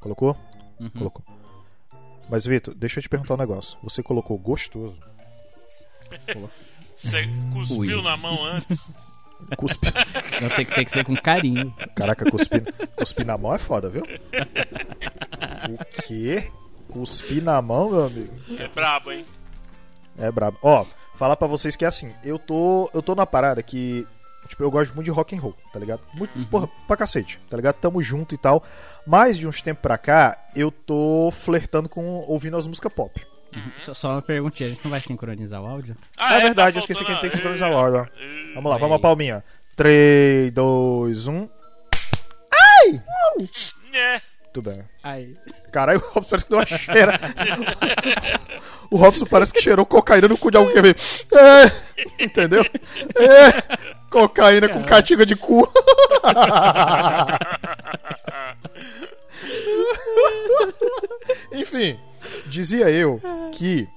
Colocou? Uhum. Colocou. Mas, Vitor, deixa eu te perguntar um negócio. Você colocou gostoso? Você cuspiu Ui. na mão antes. Cuspe. Não, tem, que- tem que ser com carinho. Caraca, cuspir, cuspir na mão é foda, viu? O quê? Cuspir na mão, meu amigo? É brabo, hein? É brabo. Ó, falar pra vocês que é assim, eu tô, eu tô na parada que tipo, eu gosto muito de rock and roll, tá ligado? Muito, porra, pra cacete, tá ligado? Tamo junto e tal. Mas de uns tempos pra cá, eu tô flertando com ouvindo as músicas pop. Só, só uma perguntinha, a gente não vai sincronizar o áudio? Ah, é verdade, eu tá esqueci faltando quem tem que a- sincronizar o áudio. ó. Vamos lá, Aí. vamos a palminha. 3, 2, 1. Né? Muito bem. Aí. Caralho, o Robson parece que deu uma cheira. o Robson parece que cheirou cocaína no cu de alguém. É, entendeu? É, cocaína com caatinga de cu. Enfim, dizia eu que.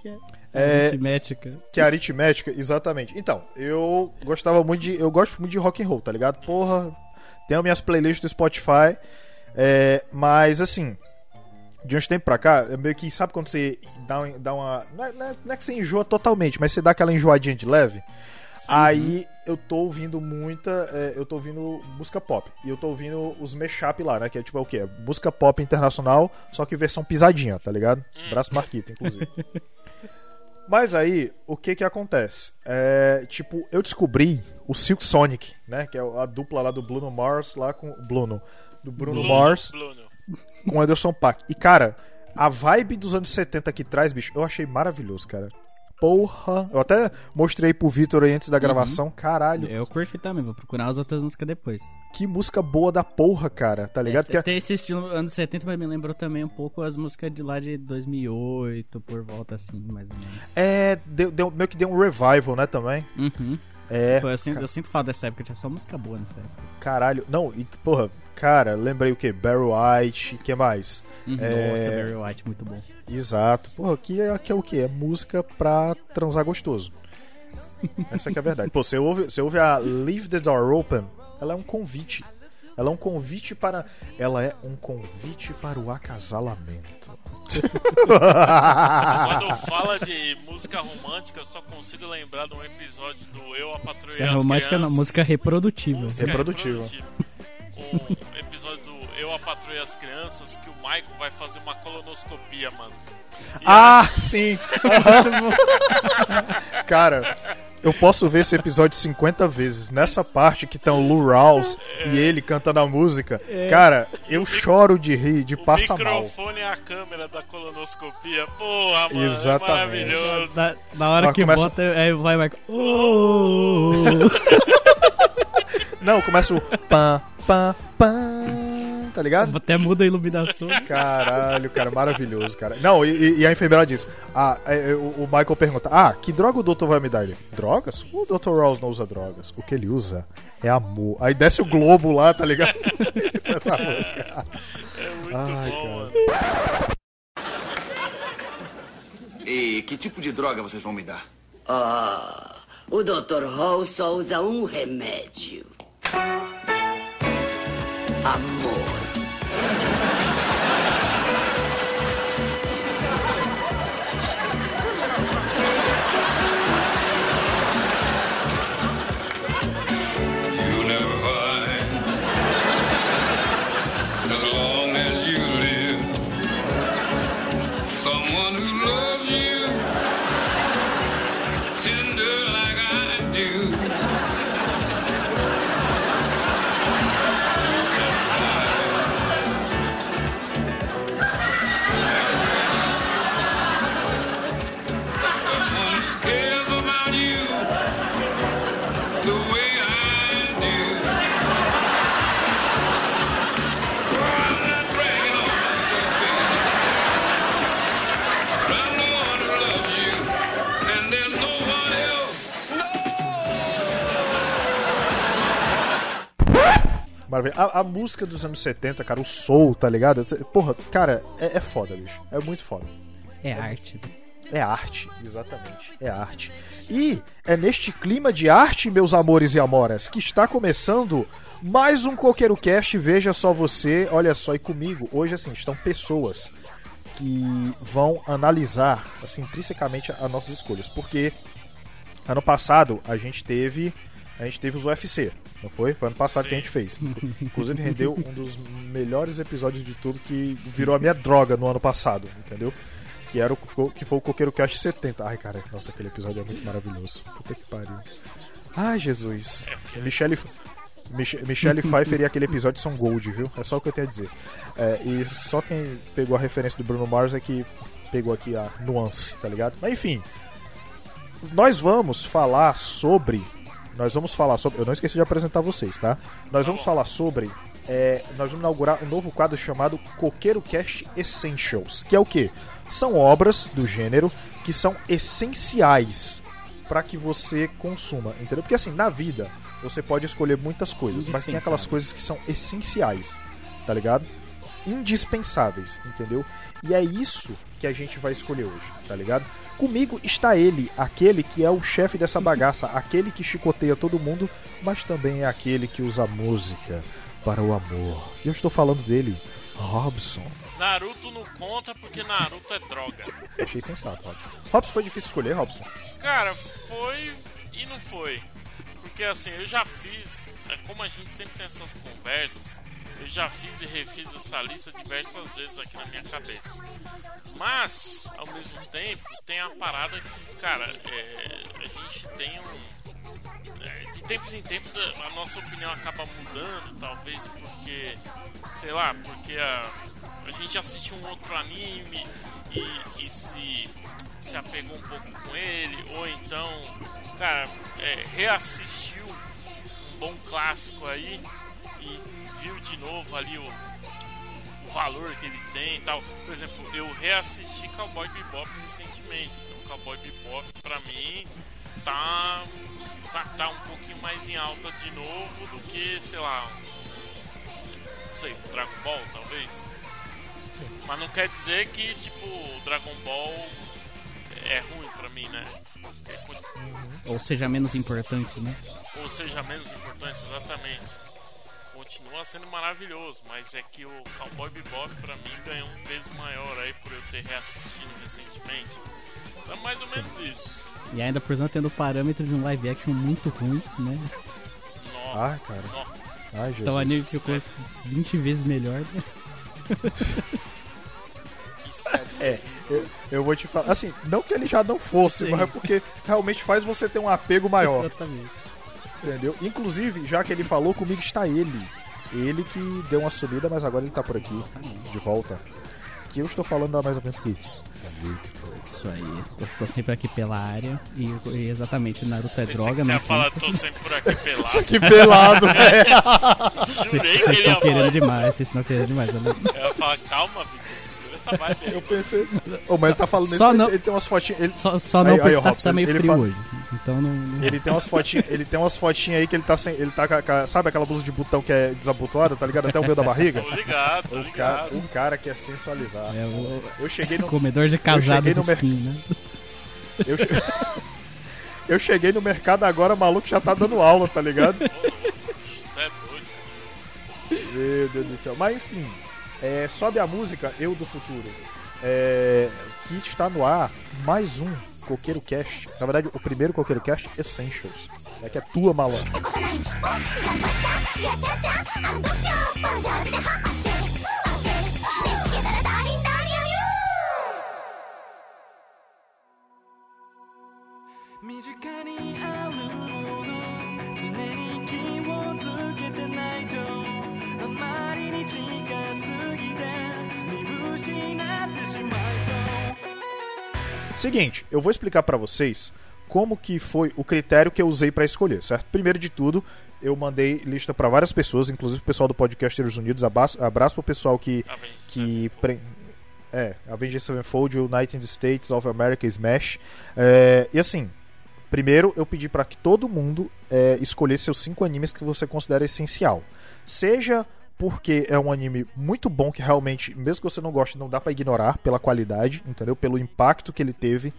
É, Aritmética. que a aritmética, exatamente. Então, eu gostava muito de. Eu gosto muito de rock and roll, tá ligado? Porra, tenho minhas playlists do Spotify. É, mas assim, de uns tempos pra cá, é meio que sabe quando você dá, dá uma. Não é, não é- não é que você enjoa totalmente, mas você dá aquela enjoadinha de leve. Aí eu tô ouvindo muita. é, eu tô ouvindo música pop. E eu tô ouvindo os mashup lá, né? Que é tipo é o quê? É Música pop internacional, só que versão pisadinha, tá ligado? Braço Marquito, inclusive. Mas aí, o que que acontece? É, tipo, eu descobri o Silk Sonic, né? Que é a dupla lá do Bruno Mars, lá com. Bruno. Do Bruno Bruno, Mars Bruno. com Anderson Paak. E, cara, a vibe dos anos 70 que traz, bicho, eu achei maravilhoso, cara. Porra! Eu até mostrei pro Vitor aí antes da gravação. Caralho, Eu curti também, vou procurar as outras músicas depois. que música boa da porra, cara. Tá ligado? Que é- Tem esse estilo anos 70, mas me lembrou também um pouco as músicas de lá de 2008, por volta assim, mais ou menos. é. Deu, deu- meio que deu um revival, né, também. Uhum. É. Pô, eu, sinto, eu sinto falta dessa época, tinha só música boa nessa época. Caralho. Não, e, porra, cara, lembrei o que? Barry White, que mais? Uhum. É. Nossa, Barry White, muito bom. Exato. Porra, que é, que é o quê? É música pra transar gostoso. Essa que é a verdade. Pô, você ouve, você ouve a Leave the Door Open, ela é um convite. Ela é um convite para. Ela é um convite para o acasalamento. Quando fala de música romântica, eu só consigo lembrar de um episódio do Eu, a Patrulha É romântica não, Crianças. música reprodutiva. Música Reprodutiva. reprodutiva. Um episódio do Eu, a Patrulha e as Crianças, que o Michael vai fazer uma colonoscopia, mano. ah, sim! Cara, eu posso ver esse episódio 50 vezes. Nessa parte que tem o Lou Rawls e ele cantando a música. Cara, eu choro de rir, de O passa mal. microfone é a câmera da colonoscopia. Porra, mano, Exatamente. é maravilhoso. Na, na hora Mas que começa- bota, aí vai Michael. Oh! Não, começa o pam, pam, pam, tá ligado? Até muda a iluminação. Caralho, cara, maravilhoso, cara. Não, e, e a enfermeira diz: ah, é, é, o, o Michael pergunta: Ah, que droga o doutor vai me dar? Ele, drogas? O Dr. Rouse não usa drogas. O que ele usa é amor. Aí desce o globo lá, tá ligado? Essa música. É muito Ai, bom, cara. E que tipo de droga vocês vão me dar? Ah, o Dr. Hall só usa um remédio. Amor. A, a música dos anos 70, cara, o soul, tá ligado? Porra, cara, é, é foda, bicho. É muito foda. É arte. É arte, exatamente. É arte. E é neste clima de arte, meus amores e amoras, que está começando mais um Coqueiro Cast. Veja só você, olha só, e comigo, hoje assim, estão pessoas que vão analisar assim, intrinsecamente as nossas escolhas. Porque ano passado a gente teve. A gente teve os UFC, não foi? Foi ano passado Sim. que a gente fez. Inclusive rendeu um dos melhores episódios de tudo que virou a minha droga no ano passado, entendeu? Que, era o, que foi o Coqueiro Cast 70. Ai, cara, nossa, aquele episódio é muito maravilhoso. Puta que pariu. Ai, Jesus. Michelle, Mich Michelle Pfeiffer e aquele episódio são gold, viu? É só o que eu tenho a dizer. É, e só quem pegou a referência do Bruno Mars é que pegou aqui a nuance, tá ligado? Mas enfim, nós vamos falar sobre. Nós vamos falar sobre. Eu não esqueci de apresentar vocês, tá? Nós vamos falar sobre. é, nós vamos inaugurar um novo quadro chamado Coqueiro Cast Essentials. Que é o quê? São obras do gênero que são essenciais para que você consuma, entendeu? Porque assim, na vida, você pode escolher muitas coisas, mas tem aquelas coisas que são essenciais, tá ligado? Indispensáveis, entendeu? E é isso que a gente vai escolher hoje, tá ligado? Comigo está ele, aquele que é o chefe dessa bagaça, aquele que chicoteia todo mundo, mas também é aquele que usa música para o amor. E eu estou falando dele, Robson. Naruto não conta porque Naruto é droga. Achei sensato, Robson. Robson foi difícil escolher, Robson. Cara, foi e não foi. Porque assim, eu já fiz. é Como a gente sempre tem essas conversas, eu já fiz e refiz essa lista diversas vezes aqui na minha cabeça. Mas, ao mesmo tempo, tem a parada que, cara, é, a gente tem um. é, de tempos em tempos a, nossa opinião acaba mudando, talvez porque, sei lá, porque a, a gente assistiu um outro anime e, e se, se apegou um pouco com ele, ou então, cara, é, reassistiu um bom clássico aí e viu de novo ali o, o valor que ele tem e tal. Por exemplo, eu reassisti Cowboy Bebop recentemente. Então, Cowboy Bebop pra mim tá, tá um pouquinho mais em alta de novo do que, sei lá, um, não sei, Dragon Ball talvez. Mas não quer dizer que, tipo, o Dragon Ball é ruim pra mim, né? É co- Ou seja, menos importante, né? ou seja menos importante, exatamente. Continua sendo maravilhoso, mas é que o Cowboy Bebop pra mim ganhou um peso maior aí por eu ter reassistido recentemente. Então mais ou menos isso. E ainda por cima tendo o parâmetro de um live action muito ruim, né? Nó, Ai, cara. nó. Ai, Jesus. Então o anime ficou 20 vezes melhor. né? É, eu, eu vou te falar. Assim, não que ele já não fosse, Sim. mas é porque realmente faz você ter um apego maior, Exatamente. entendeu? Inclusive, já que ele falou, comigo está ele. Ele que deu uma subida, mas agora ele tá por aqui, de volta. Que eu estou falando há mais ou menos que. Victor. Isso aí. Eu estou sempre aqui pela área. E, e exatamente, Naruto é droga, que você falar, conta. tô sempre por aqui pelado. Que pelado, velho. Vocês Jurei que vocês ele ia estão querendo falar. demais, vocês estão querendo demais. né? Eu Eu ia falar, calma, Victor, vibe aí. Eu pensei. Ô, mas ele tá falando Só isso, não- ele, ele tem umas fotinhas. Ele, Só, só não Aí- porque aí, tá, Robson, tá meio ele frio fala- hoje. Então não. ele tem umas fotinhas, ele tem umas fotinhas aí que ele tá sem. Ele tá Sabe aquela blusa de botão que é desabotoada, tá ligado? Até o meio da barriga? Tô ligado, tô O cara, ligado. o cara que é sensualizar. É o Eu cheguei no, comedor de casados cheguei no mer- skin, né? Eu, che- eu cheguei no mercado agora, maluco já tá dando aula, tá ligado? Você é doido. Meu Deus do céu. Mas enfim, é, sobe a música Eu do Futuro. É, que está no ar mais um Coqueiro Cast. Na verdade, o primeiro Coqueiro Cast Essentials. É que é tua, malandro. Seguinte, eu vou explicar pra vocês como que foi o critério que eu usei pra escolher, certo? Primeiro de tudo, eu mandei lista pra várias pessoas, inclusive o pessoal do Podcasters Unidos. Abraço, abraço pro pessoal que Avenged que pre... é Avenged Sevenfold, United States of America, Smash. É, e assim, primeiro eu pedi pra que todo mundo é, escolhesse os cinco animes que você considera essencial. Seja porque é um anime muito bom que realmente, mesmo que você não goste, não dá pra ignorar pela qualidade, entendeu? Pelo impacto que ele teve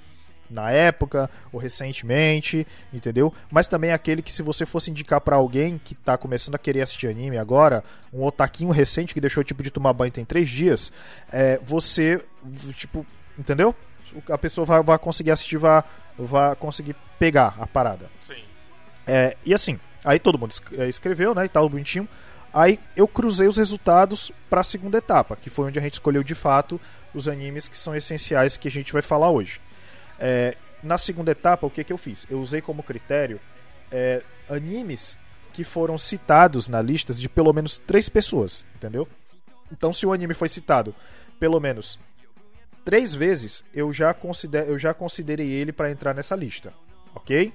na época ou recentemente, entendeu? Mas também aquele que se você fosse indicar pra alguém que tá começando a querer assistir anime agora, um otaquinho recente que deixou tipo de tomar banho tem três dias, é, você, tipo, entendeu? A pessoa vai, vai conseguir assistir, vai, vai conseguir pegar a parada. Sim. É, e assim, aí todo mundo é, escreveu, né, e tal, bonitinho. Aí eu cruzei os resultados para a segunda etapa, que foi onde a gente escolheu de fato os animes que são essenciais que a gente vai falar hoje. É, na segunda etapa, o que, que eu fiz? Eu usei como critério é, animes que foram citados na lista de pelo menos três pessoas, entendeu? Então, se o anime foi citado pelo menos três vezes, eu já, consider, eu já considerei ele para entrar nessa lista, ok?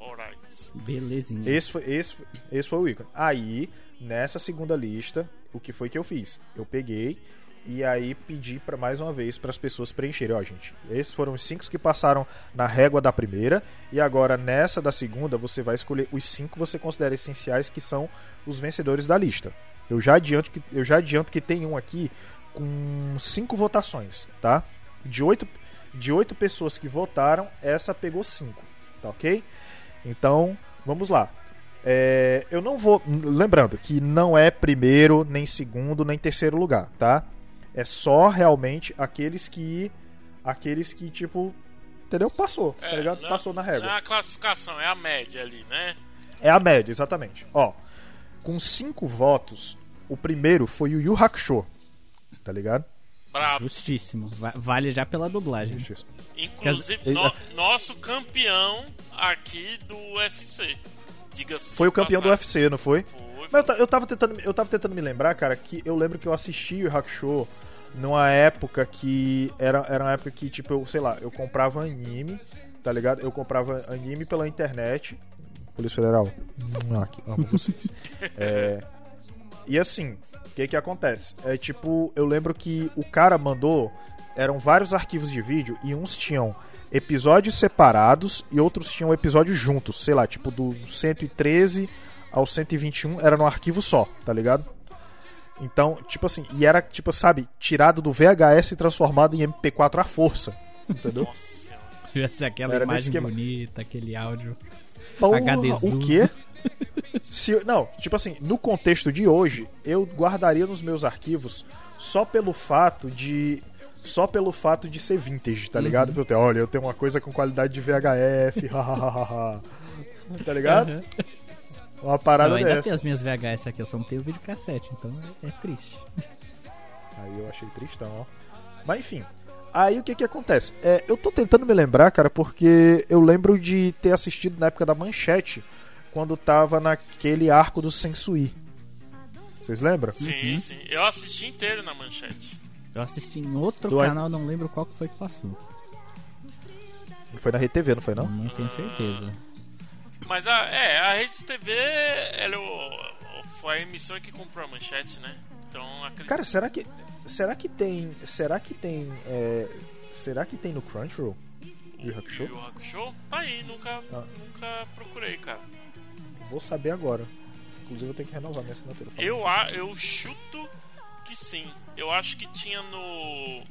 Alright. Belezinha. Esse foi, esse, esse foi o ícone. Aí, nessa segunda lista, o que foi que eu fiz? Eu peguei e aí pedi para mais uma vez para as pessoas preencherem. Ó, gente, esses foram os cinco que passaram na régua da primeira e agora nessa da segunda você vai escolher os cinco que você considera essenciais que são os vencedores da lista. Eu já adianto que eu já adianto que tem um aqui com cinco votações, tá? De oito de oito pessoas que votaram, essa pegou cinco, tá ok? Então, vamos lá. É, eu não vou. Lembrando que não é primeiro, nem segundo, nem terceiro lugar, tá? É só realmente aqueles que. Aqueles que, tipo. Entendeu? Passou, tá É, ligado? não- Passou na é régua. a classificação, é a média ali, né? É a média, exatamente. Ó, com cinco votos, o primeiro foi o Yu Hakusho. Tá ligado? Brabo. Justíssimo. Va- Vale já pela dublagem. Justiça. Inclusive, no- nosso campeão aqui do UFC. Foi o campeão do passagem. UFC, não foi? Foi, Mas foi. eu, ta- eu tava tentando, eu tava tentando me lembrar, cara, que eu lembro que eu assisti o Hakusho numa época que era, era uma época que, tipo, eu, sei lá, eu comprava anime, tá ligado? Eu comprava anime pela internet. Polícia Federal, hum, aqui, amo vocês. É, e assim, o que que acontece? É tipo, eu lembro que o cara mandou, eram vários arquivos de vídeo e uns tinham episódios separados e outros tinham episódios juntos, sei lá, tipo do 113 ao 121 era num arquivo só, tá ligado? Então, tipo assim, e era, tipo, sabe, tirado do VHS e transformado em MP4 à força, entendeu? Nossa. Tivesse aquela Era imagem bonita, aquele áudio. Porra, o quê? Se, não, tipo assim, no contexto de hoje, eu guardaria nos meus arquivos só pelo fato de. Só pelo fato de ser vintage, tá ligado? Pra eu ter, olha, eu tenho uma coisa com qualidade de VHS, hahaha. tá ligado? Aham. Uma parada eu ainda dessa. tenho as minhas VHS aqui, eu só não tenho videocassete, então é, é triste. Aí eu achei tristão, ó. Mas enfim. Aí o que que acontece? É, eu tô tentando me lembrar, cara, porque eu lembro de ter assistido na época da manchete, quando tava naquele arco do Sensui. Vocês lembram? Sim, sim. Eu assisti inteiro na manchete. Eu assisti em outro Do- canal, não lembro qual que foi que passou. Foi na RTV, não foi não? Não tenho certeza. Mas a, é, a Rede TV ela é foi a emissora que comprou a manchete, né? Então acredito. Cara, será que será que tem, será que tem, é, será que tem no Crunchyroll? Yu Yu Hakusho? Yu Hakusho? Tá aí, nunca, Ah. nunca procurei, cara. Vou saber agora. Inclusive eu tenho que renovar minha assinatura. Eu, a- eu chuto que sim. Eu acho que tinha no,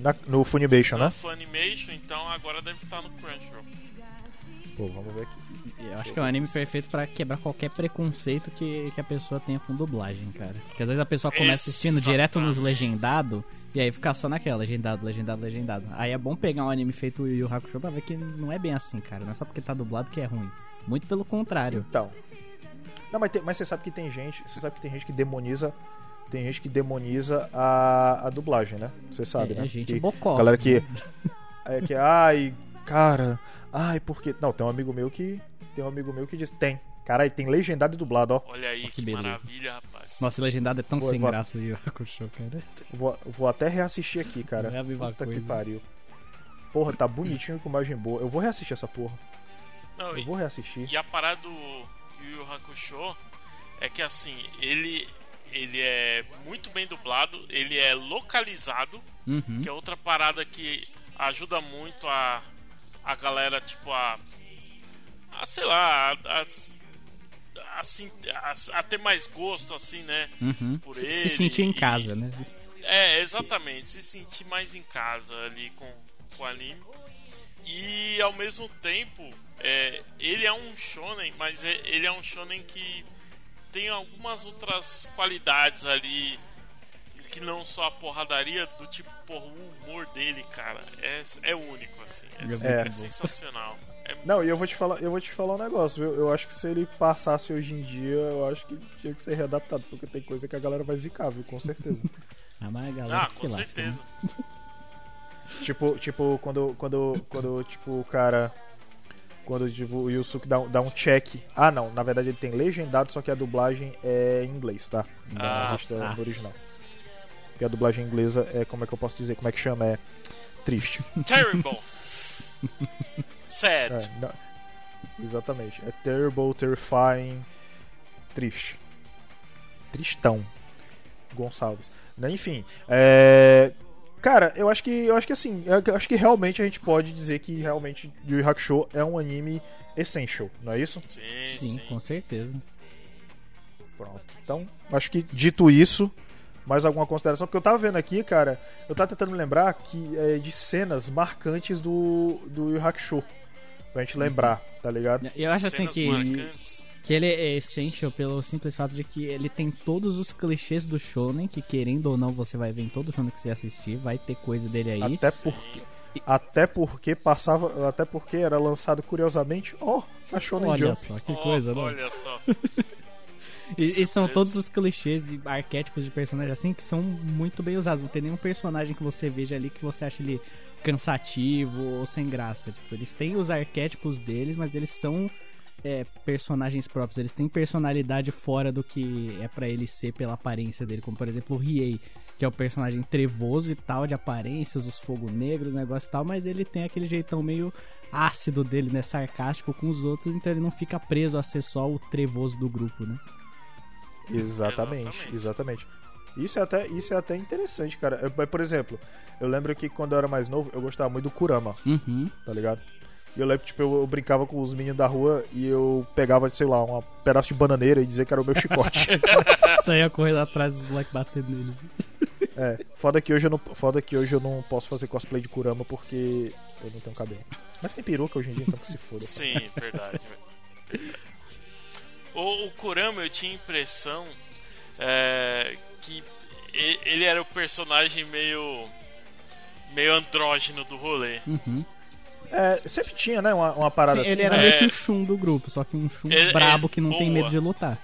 Na- no Funimation, no né? Funimation, então agora deve estar no Crunchyroll. Pô, vamos ver aqui. Eu acho que é um anime perfeito pra quebrar qualquer preconceito que, que a pessoa tenha com dublagem, cara. Porque às vezes a pessoa começa assistindo direto nos legendados e aí fica só naquela, legendado, legendado, legendado. Aí é bom pegar um anime feito Yu Yu Hakusho pra ver que não é bem assim, cara. Não é só porque tá dublado que é ruim. Muito pelo contrário. Então. Não, mas, tem- mas você sabe que tem gente. Você sabe que tem gente que demoniza. Tem gente que demoniza a, a dublagem, né? Você sabe, é, né? gente que, bocó. Galera que. É que, ai, cara. Ai, porque. Não, tem um amigo meu que. Tem um amigo meu que diz. Tem. Caralho, tem legendado e dublado, ó. Olha aí que que, beleza. maravilha, rapaz. Nossa, legendado é tão Boa, sem boa. graça o Yu Yu Hakusho, cara. Vou, vou até reassistir aqui, cara. É a mesma Puta que coisa. pariu. Porra, tá bonitinho com imagem boa. Eu vou reassistir essa porra. Não, Eu e, vou reassistir. e a parada do Yu Yu Hakusho é que assim, ele ele é muito bem dublado, ele é localizado, Uhum. que é outra parada que ajuda muito a a galera tipo a a sei lá, a, a, assim, a, a ter mais gosto assim, né? Uhum. Por Se- ele Se sentir em e- casa, né? É, exatamente. Se sentir mais em casa ali com, com o anime. e ao mesmo tempo, é, ele é um shonen, mas é- ele é um shonen que tem algumas outras qualidades ali que não só a porradaria do tipo, porra, o humor dele, cara, é, é único assim, é, É. é sensacional. É Não, e eu vou te falar, eu vou te falar um negócio, viu? Eu acho que se ele passasse hoje em dia, eu acho que tinha que ser readaptado, porque tem coisa que a galera vai zicar, viu? Com certeza. Ah, mas a galera Ah, com lasca, certeza. né? tipo, tipo, quando, quando, quando, tipo, o cara. Quando o Yusuke dá, um- dá um check. Ah, não, na verdade ele tem legendado, só que a dublagem é em inglês, tá? Não Ah, assista tá. no original. Porque a dublagem inglesa é, como é que eu posso dizer? Como é que chama? É triste. Terrible. Sad. É, não- exatamente. É terrible, terrifying, triste. Tristão. Gonçalves. Enfim, é... Cara, eu acho que eu acho que assim, eu acho que realmente a gente pode dizer que realmente Yu Yu Hakusho é um anime essential, não é isso? Sim, Sim, sim. com certeza. Pronto. Então, acho que dito isso, mais alguma consideração? Porque eu tava vendo aqui, cara, eu tava tentando me lembrar que é de cenas marcantes do do Yu Yu Hakusho. Pra gente lembrar, tá ligado? Eu acho assim Cenas que, marcantes. Que ele é essential pelo simples fato de que ele tem todos os clichês do shonen, que querendo ou não você vai ver em todo shonen que você assistir, vai ter coisa dele aí. Até porque até porque passava, até porque era lançado curiosamente, ó, na Shonen Olha Jump. só, que Ó, coisa, né? Olha só. E, e são todos os clichês e arquétipos de personagem assim que são muito bem usados. Não tem nenhum personagem que você veja ali que você acha ele cansativo ou sem graça. Tipo, eles têm os arquétipos deles, mas eles são é, personagens próprios. Eles têm personalidade fora do que é pra ele ser pela aparência dele. Como por exemplo o Riei, que é o personagem trevoso e tal, de aparências, os fogo negro, o negócio e tal, mas ele tem aquele jeitão meio ácido dele, né? Sarcástico com os outros, então ele não fica preso a ser só o trevoso do grupo, né? Exatamente, Exatamente. exatamente. Isso é até, isso é até interessante, cara. Eu, por exemplo, eu lembro que quando eu era mais novo, eu gostava muito do Kurama, Uhum. tá ligado? E eu lembro que tipo, eu, eu brincava com os meninos da rua e eu pegava, sei lá, um pedaço de bananeira e dizia que era o meu chicote. Saía correndo atrás dos moleques batendo nele. é, foda que hoje eu não, foda que hoje eu não posso fazer cosplay de Kurama porque eu não tenho cabelo. Mas tem peruca hoje em dia, então que se foda. Sim, verdade. velho. o, o Kurama, eu tinha a impressão é, que ele era o personagem meio. meio andrógeno do rolê. Uhum. É, sempre tinha, né, uma, uma parada Sim, assim. ele era né? meio É. que o Shun do grupo, só que um É- brabo é que não tem boa. medo de lutar.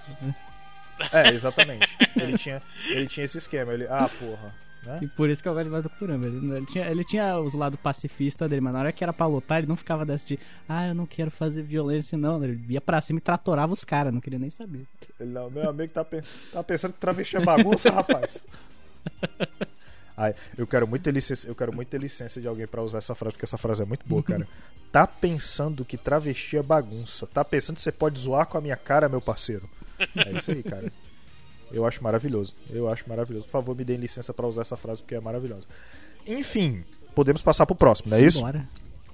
É, exatamente. ele, tinha, ele tinha esse esquema. Ele, ah, porra. Né? E por isso que eu gosto mais do Kurama. Ele, ele tinha, ele tinha os lados pacifistas dele, mas na hora que era pra lutar, ele não ficava dessa de ah, eu não quero fazer violência, não. Ele ia pra cima e tratorava os caras, não queria nem saber. Ele, não, meu amigo tá, tá pensando que travesti é bagunça, rapaz. Ai, eu quero muito ter licença, eu quero muito ter licença de alguém pra usar essa frase, porque essa frase é muito boa, cara. Tá pensando que travesti é bagunça. Tá pensando que você pode zoar com a minha cara, meu parceiro. É isso aí, cara. Eu acho maravilhoso. Eu acho maravilhoso. Por favor, me deem licença pra usar essa frase, porque é maravilhosa. Enfim, podemos passar pro próximo, não é isso? Bora.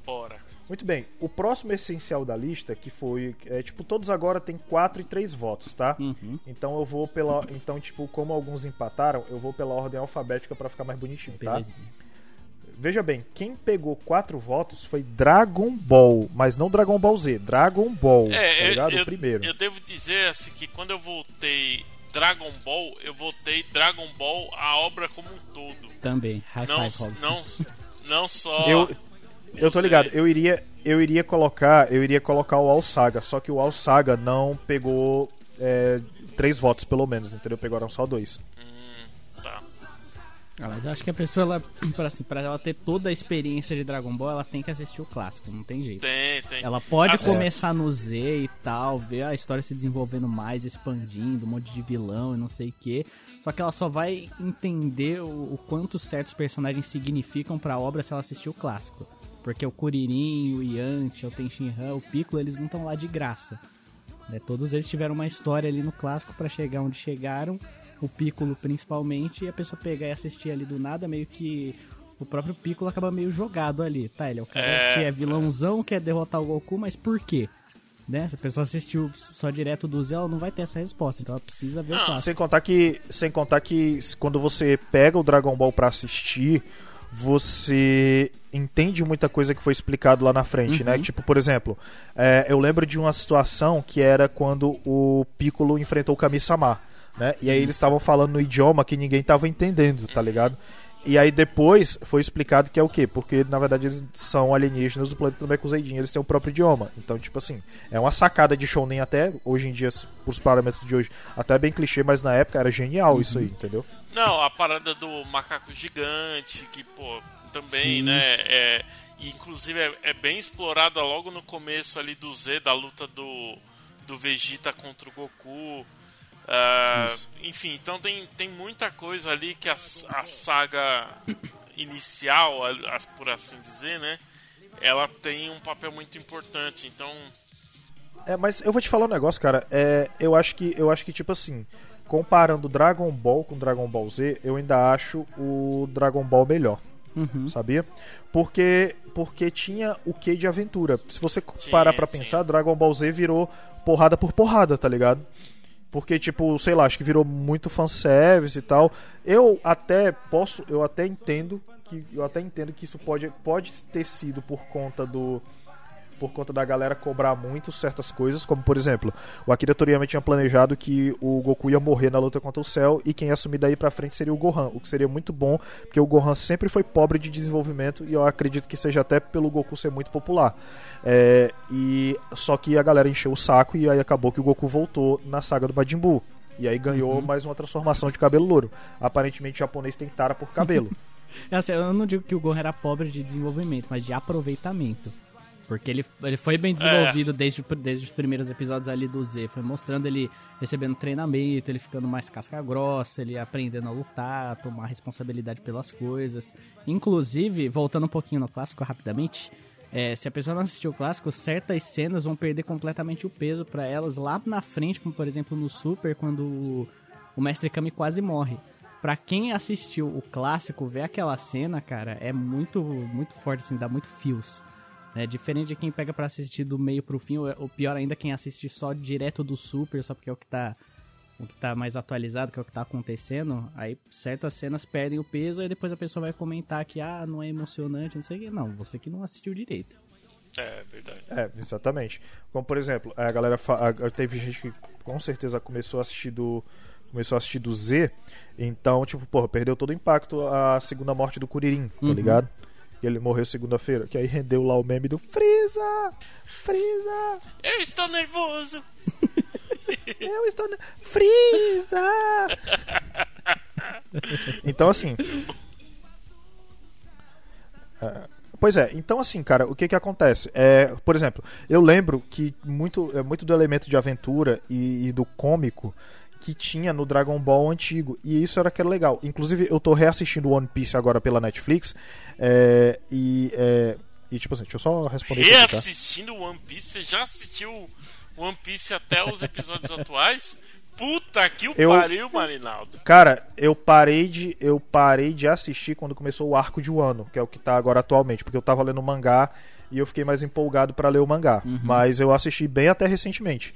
Bora. Muito bem. O próximo essencial da lista, que foi. É, tipo, todos agora tem 4 e 3 votos, tá? Uhum. Então eu vou pela. Então, tipo, como alguns empataram, eu vou pela ordem alfabética pra ficar mais bonitinho, tá? Veja bem, quem pegou 4 votos foi Dragon Ball, mas não Dragon Ball Z, Dragon Ball, tá É, eu, ligado? eu, o primeiro. eu devo dizer assim que quando eu voltei Dragon Ball, eu voltei Dragon Ball a obra como um todo. Também. High Não, five, não, não só. Eu, eu tô ligado, eu iria, eu iria colocar, eu iria colocar o All Saga, só que o All Saga não pegou é, três votos pelo menos, entendeu? Pegaram só dois. Tá. Ah, mas eu acho que a pessoa, ela, pra, assim, pra ela ter toda a experiência de Dragon Ball, ela tem que assistir o clássico, não tem jeito. Tem, tem. Ela pode Assim, começar no Z e tal, ver a história se desenvolvendo mais, expandindo, um monte de vilão e não sei o que. Só que ela só vai entender o, o quanto certos personagens significam pra obra se ela assistir o clássico. Porque o Kuririn, o Yantia, o Tenshinhan, o Piccolo, eles não estão lá de graça. né? Todos eles tiveram uma história ali no clássico pra chegar onde chegaram. O Piccolo principalmente, e a pessoa pegar e assistir ali do nada, meio que o próprio Piccolo acaba meio jogado ali. Tá, ele é o cara É, que é vilãozão, quer derrotar o Goku, mas por quê? Né? Se a pessoa assistiu só direto do Zé, ela não vai ter essa resposta, então ela precisa ver o clássico. Sem contar que, sem contar que quando você pega o Dragon Ball pra assistir, você entende muita coisa que foi explicado lá na frente, né? Tipo, por exemplo, é, eu lembro de uma situação que era quando o Piccolo enfrentou o Kami-sama, né? E aí eles estavam falando no idioma que ninguém tava entendendo, tá ligado? E aí depois foi explicado que é o quê? Porque na verdade eles são alienígenas do planeta Mekuseidin, eles têm o próprio idioma. Então, tipo assim, é uma sacada de shounen até hoje em dia, por parâmetros de hoje, até bem clichê, mas na época era genial isso aí, entendeu? Não, a parada do macaco gigante, que, pô, também, né? É, inclusive é, é bem explorada logo no começo ali do Z, da luta do, do Vegeta contra o Goku. Ah, enfim, então tem, tem muita coisa ali que a, a saga inicial, a- por assim dizer, né? Ela tem um papel muito importante. Então, É, mas eu vou te falar um negócio, cara. É, eu acho que eu acho que tipo assim, comparando Dragon Ball com Dragon Ball Z, eu ainda acho o Dragon Ball melhor, Uhum. sabia? Porque porque tinha o que de aventura. Se você parar pra sim. pensar, Dragon Ball Z virou porrada por porrada, tá ligado? Porque, tipo, sei lá, acho que virou muito fanservice e tal. Eu até posso, eu até entendo que. Eu até entendo que isso pode, pode ter sido por conta do. Por conta da galera cobrar muito certas coisas, como por exemplo, o Akira Toriyama tinha planejado que o Goku ia morrer na luta contra o Cell e quem ia assumir daí pra frente seria o Gohan, o que seria muito bom, porque o Gohan sempre foi pobre de desenvolvimento e eu acredito que seja até pelo Goku ser muito popular. É, e só que a galera encheu o saco e aí acabou que o Goku voltou na saga do Majin Buu. E aí ganhou mais uma transformação de cabelo louro. Aparentemente o japonês tem tara por cabelo. Assim, eu não digo que o Gohan era pobre de desenvolvimento, mas de aproveitamento. Porque ele, ele foi bem desenvolvido desde, o- desde os primeiros episódios ali do Z. Foi mostrando ele recebendo treinamento, ele ficando mais casca grossa, ele aprendendo a lutar, a tomar responsabilidade pelas coisas. Inclusive, voltando um pouquinho no clássico rapidamente, é, se a pessoa não assistiu o clássico, certas cenas vão perder completamente o peso pra elas lá na frente, como por exemplo no Super, quando o, o Mestre Kami quase morre. Pra quem assistiu o clássico, ver aquela cena, cara, é muito, muito forte, assim, dá muito fios. É diferente de quem pega pra assistir do meio pro fim, ou ou pior ainda, quem assiste só direto do Super, só porque é o que tá, o que tá mais atualizado, que é o que tá acontecendo. Aí certas cenas perdem o peso, aí depois a pessoa vai comentar que, ah, não é emocionante, não sei o que. Não, você que não assistiu direito. é verdade. É, exatamente. Como por exemplo, a galera a- teve gente que com certeza começou a assistir do começou a assistir do Z, então tipo, porra, perdeu todo o impacto a segunda morte do Kuririn, tá ligado? E ele morreu segunda-feira, que aí rendeu lá o meme do Freeza! Freeza! Eu estou nervoso! Eu estou ne- Freeza! então assim, É, Pois é, então assim, cara, o que que acontece? É, por exemplo, eu lembro que muito, é, muito do elemento de aventura e, e do cômico que tinha no Dragon Ball antigo, e isso era que era legal. Inclusive, eu tô reassistindo One Piece agora pela Netflix, é, e, é, e tipo assim, deixa eu só responder isso aqui, tá? Reassistindo One Piece, você já assistiu One Piece até os episódios atuais? Puta que o Eu- pariu, Marinaldo. Cara, eu parei de eu parei de assistir quando começou o arco de Wano, que é o que tá agora atualmente, porque eu tava lendo o mangá e eu fiquei mais empolgado pra ler o mangá, mas eu assisti bem até recentemente.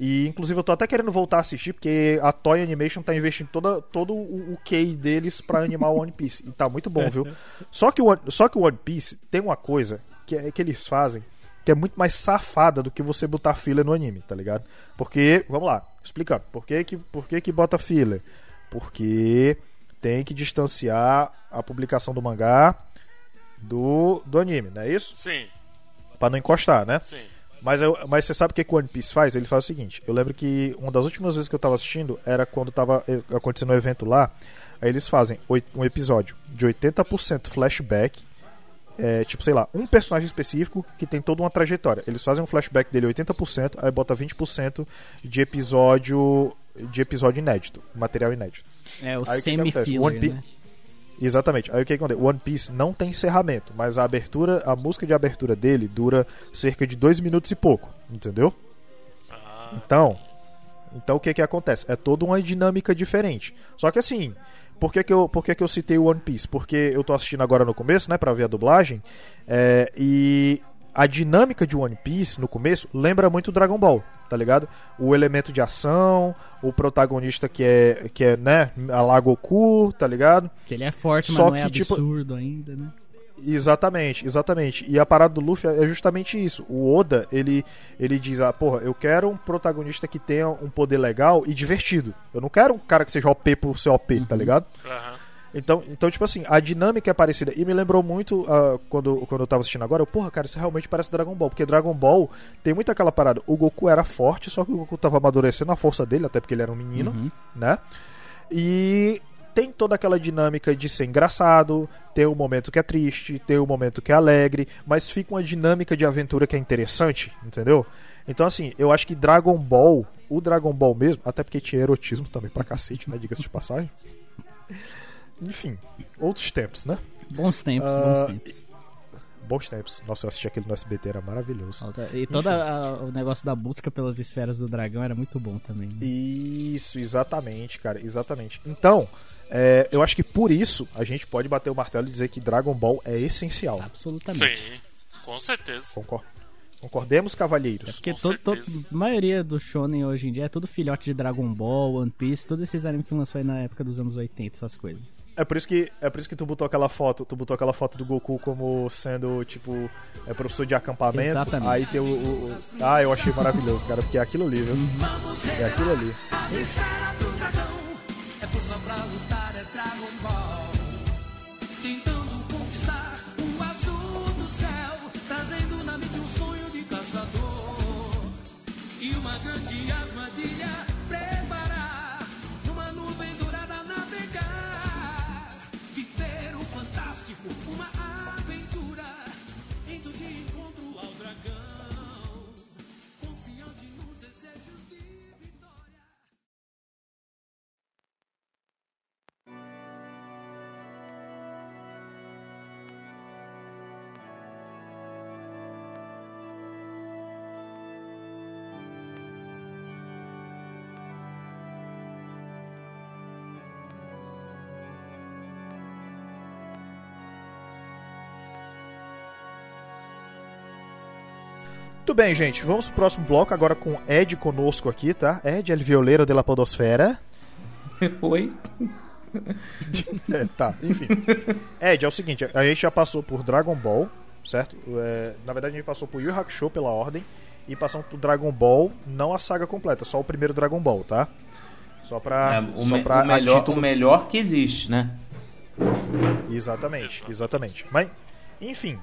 E inclusive eu tô até querendo voltar a assistir porque a Toy Animation tá investindo toda, todo o, o QI deles pra animar o One Piece e tá muito bom, viu? Só que o One- só que o One Piece tem uma coisa que é que eles fazem que é muito mais safada do que você botar filler no anime, tá ligado? Porque, vamos lá, explicando, por que que, por que, que bota filler? Porque tem que distanciar a publicação do mangá do, do anime, não é isso? Sim, Pra não encostar, né? sim. Mas, eu, mas você sabe o que, que o One Piece faz? Ele faz o seguinte: eu lembro que uma das últimas vezes que eu tava assistindo era quando tava eh, acontecendo um evento lá. Aí eles fazem um episódio de 80% flashback. É, tipo, sei lá, um personagem específico que tem toda uma trajetória. Eles fazem um flashback dele 80%, aí bota 20% de episódio de episódio inédito, material inédito. É o semi-filler, Pi- né? Exatamente. Aí o que acontece? One Piece não tem encerramento, mas a abertura, a música de abertura dele dura cerca de dois minutos e pouco, entendeu? Então, então o que que acontece? É toda uma dinâmica diferente. Só que assim, por que que eu, por que que eu citei o One Piece? Porque eu tô assistindo agora no começo, né, pra ver a dublagem, é, e a dinâmica de One Piece no começo lembra muito Dragon Ball. Tá ligado? O elemento de ação, o protagonista que é, que é né, a lá Goku, tá ligado? Que ele é forte, mas Só não é que, tipo- absurdo ainda, né? Exatamente, exatamente. E a parada do Luffy é justamente isso. O Oda, ele, ele diz, ah, porra, eu quero um protagonista que tenha um poder legal e divertido. Eu não quero um cara que seja OP por ser OP, tá ligado? Aham. Então, então, tipo assim, a dinâmica é parecida. E me lembrou muito ah, quando, quando eu tava assistindo agora. Eu, porra, cara, isso realmente parece Dragon Ball. Porque Dragon Ball tem muito aquela parada. O Goku era forte, só que o Goku tava amadurecendo a força dele, até porque ele era um menino, Uhum. né? E tem toda aquela dinâmica de ser engraçado, tem um momento que é triste, tem um momento que é alegre, mas fica uma dinâmica de aventura que é interessante, entendeu? Então, assim, eu acho que Dragon Ball, o Dragon Ball mesmo, até porque tinha erotismo também pra cacete, né? Diga-se de passagem. Enfim, outros tempos, né? Bons tempos, Ah, bons tempos. Bons tempos. Nossa, eu assisti aquele no SBT, era maravilhoso. Nossa, E todo o negócio da busca pelas esferas do dragão era muito bom também. né? Isso, exatamente, cara, exatamente. Então, é, eu acho que por isso a gente pode bater o martelo e dizer que Dragon Ball é essencial. Absolutamente. Sim, com certeza. Concor- Concordemos, cavalheiros? Porque todo, todo- certeza. a maioria do shonen hoje em dia é tudo filhote de Dragon Ball, One Piece, todos esses animes que lançou aí na época dos anos 80, essas coisas. É por isso que é por isso que tu botou aquela foto, tu botou aquela foto do Goku como sendo tipo é professor de acampamento. Exatamente. Aí tem o, o- o- ah, eu achei maravilhoso, cara, porque é aquilo ali, viu? É aquilo ali. É força pra Muito bem, gente. Vamos pro próximo bloco agora com Ed conosco aqui, tá? Ed, el violeiro de la podosfera. Oi? É, tá, enfim. Ed, é o seguinte, a gente já passou por Dragon Ball, certo? É, na verdade, a gente passou por Yu Hakusho pela ordem e passamos por Dragon Ball, não a saga completa, só o primeiro Dragon Ball, tá? Só pra, É, o, só me- pra o melhor, título... o melhor que existe, né? Exatamente, exatamente. Mas, enfim,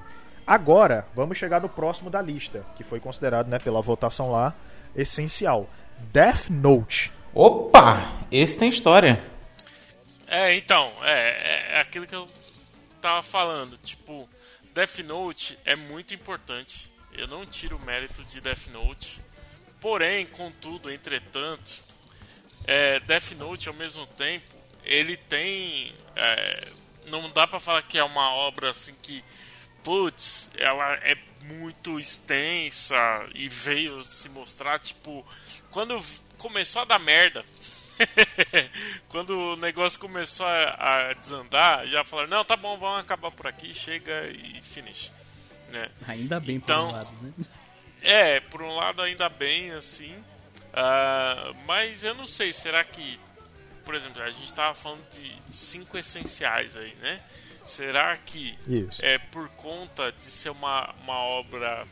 agora vamos chegar no próximo da lista, que foi considerado, né, pela votação lá, essencial. Death Note. Opa! Esse tem história. É, então, é, é aquilo que eu tava falando. Tipo, Death Note é muito importante. Eu não tiro o mérito de Death Note. Porém, contudo, entretanto, é, Death Note ao mesmo tempo, ele tem. é, não dá pra falar que é uma obra assim que. Putz, ela é muito extensa e veio se mostrar, tipo. Quando começou a dar merda. Quando o negócio começou a, a desandar, já falaram: Não, tá bom, vamos acabar por aqui, chega e finish. Né? Ainda bem Então- por um lado, né? É, por um lado ainda bem assim, ah, mas eu não sei, será que, por exemplo, a gente tava falando de cinco essenciais aí, né? Será que Isso. é por conta de ser uma, uma obra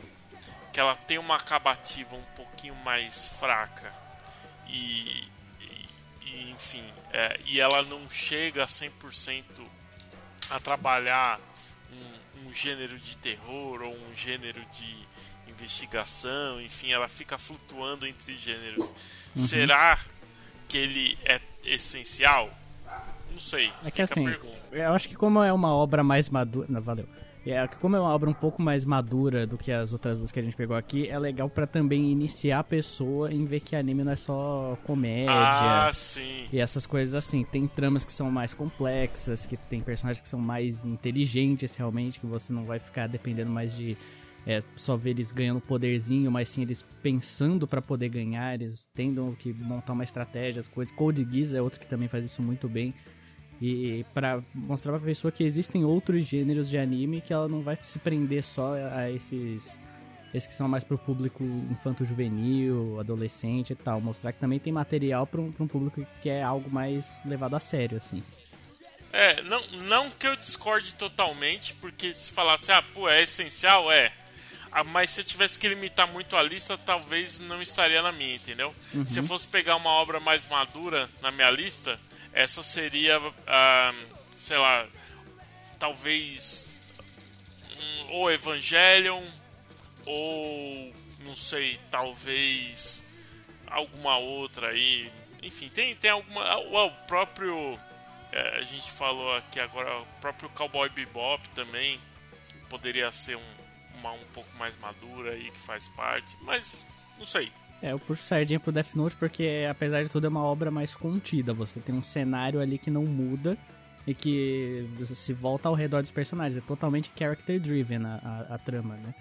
que ela tem uma acabativa um pouquinho mais fraca e, e- e, enfim, é, e ela não chega a 100% a trabalhar um, um gênero de terror ou um gênero de investigação, enfim, ela fica flutuando entre gêneros. Será que ele é essencial? Não sei. É que assim, eu acho que como é uma obra mais madura. Não, valeu. É como é uma obra um pouco mais madura do que as outras duas que a gente pegou aqui, é legal pra também iniciar a pessoa em ver que anime não é só comédia. Ah, sim. E essas coisas assim, tem tramas que são mais complexas, que tem personagens que são mais inteligentes realmente, que você não vai ficar dependendo mais de é, só ver eles ganhando poderzinho, mas sim eles pensando pra poder ganhar, eles tendo que montar uma estratégia, as coisas. Code Geass é outro que também faz isso muito bem. E pra mostrar pra pessoa que existem outros gêneros de anime que ela não vai se prender só a esses esses que são mais pro público infanto-juvenil, adolescente e tal. Mostrar que também tem material pra um, pra um público que quer algo mais levado a sério, assim. É, não, não que eu discorde totalmente, porque se falasse, ah, pô, é essencial, é. Ah, mas se eu tivesse que limitar muito a lista, talvez não estaria na minha, entendeu? Se eu fosse pegar uma obra mais madura na minha lista, essa seria, ah, sei lá, talvez um, ou Evangelion, ou não sei, talvez alguma outra aí. Enfim, tem, tem alguma. O, o próprio. é, a gente falou aqui agora, o próprio Cowboy Bebop também poderia ser um, uma um pouco mais madura aí que faz parte, mas não sei. É, eu puxo sardinha pro Death Note porque, apesar de tudo, é uma obra mais contida. Você tem um cenário ali que não muda e que se volta ao redor dos personagens. É totalmente character driven a, a, a trama, né?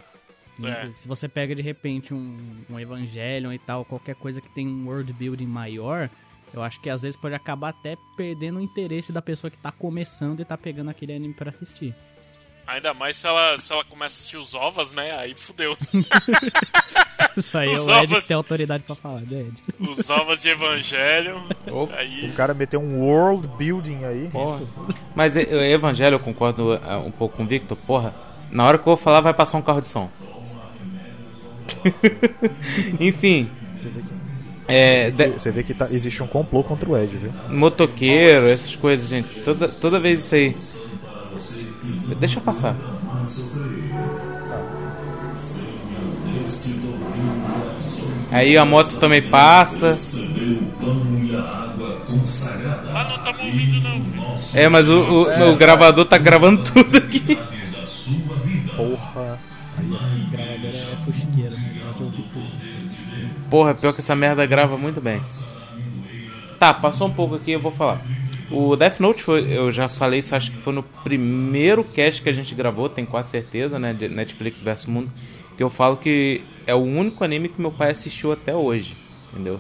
É. Se você pega de repente um, um Evangelion e tal, qualquer coisa que tem um world building maior, eu acho que às vezes pode acabar até perdendo o interesse da pessoa que tá começando e tá pegando aquele anime pra assistir. Ainda mais se ela, se ela começa a assistir os ovas, né? Aí fudeu. Isso aí é Os o Ed ovos- que tem autoridade pra falar, né, Ed? Os ovas de Evangelho. Opa. Aí. O cara meteu um world building aí. Porra. Mas e- o Evangelho, eu concordo ah, um pouco com o Victor, porra. Na hora que eu vou falar, vai passar um carro de som. Enfim. É, de- Você vê que tá- existe um complô contra o Ed, viu? motoqueiro, essas coisas, gente. Toda, toda vez isso aí. Deixa eu passar. Aí a moto também passa. Ah, não estamos ouvindo, não. É, mas o, o, o gravador tá gravando tudo aqui. Porra. É tudo. Porra, pior que essa merda grava muito bem. Tá, passou um pouco aqui, eu vou falar. O Death Note, foi, eu já falei isso, acho que foi no primeiro cast que a gente gravou, tenho quase certeza, né? De Netflix vs Mundo. Que eu falo que é o único anime que meu pai assistiu até hoje, entendeu?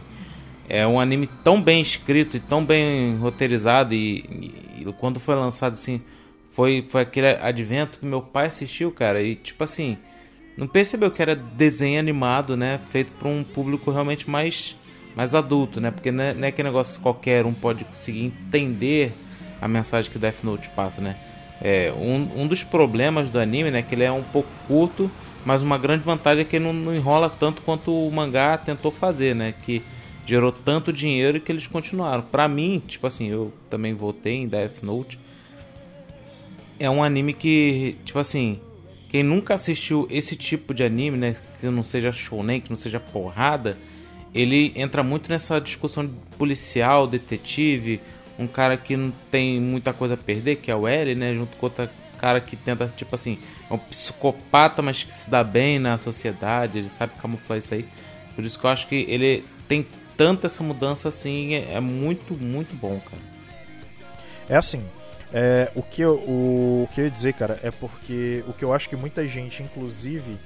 É um anime tão bem escrito e tão bem roteirizado e, e- e quando foi lançado assim, foi, foi aquele advento que meu pai assistiu, cara, e tipo assim, não percebeu que era desenho animado, né? Feito para um público realmente mais, mais adulto, né? Porque não é, não é que negócio que qualquer um pode conseguir entender a mensagem que Death Note passa, né? É, um, um dos problemas do anime, né? Que ele é um pouco curto, mas uma grande vantagem é que ele não, não enrola tanto quanto o mangá tentou fazer, né? Que gerou tanto dinheiro que eles continuaram. Pra mim, tipo assim, eu também votei em Death Note é um anime que, tipo assim, quem nunca assistiu esse tipo de anime, né, que não seja shonen, que não seja porrada, ele entra muito nessa discussão policial, detetive, um cara que não tem muita coisa a perder, que é o L, né, junto com outro cara que tenta, tipo assim, é um psicopata, mas que se dá bem na sociedade, ele sabe camuflar isso aí. Por isso que eu acho que ele tem tanta essa mudança assim, é, é muito, muito bom, cara. É assim, é, o, que eu, o, o que eu ia dizer, cara, é porque o que eu acho que muita gente, inclusive,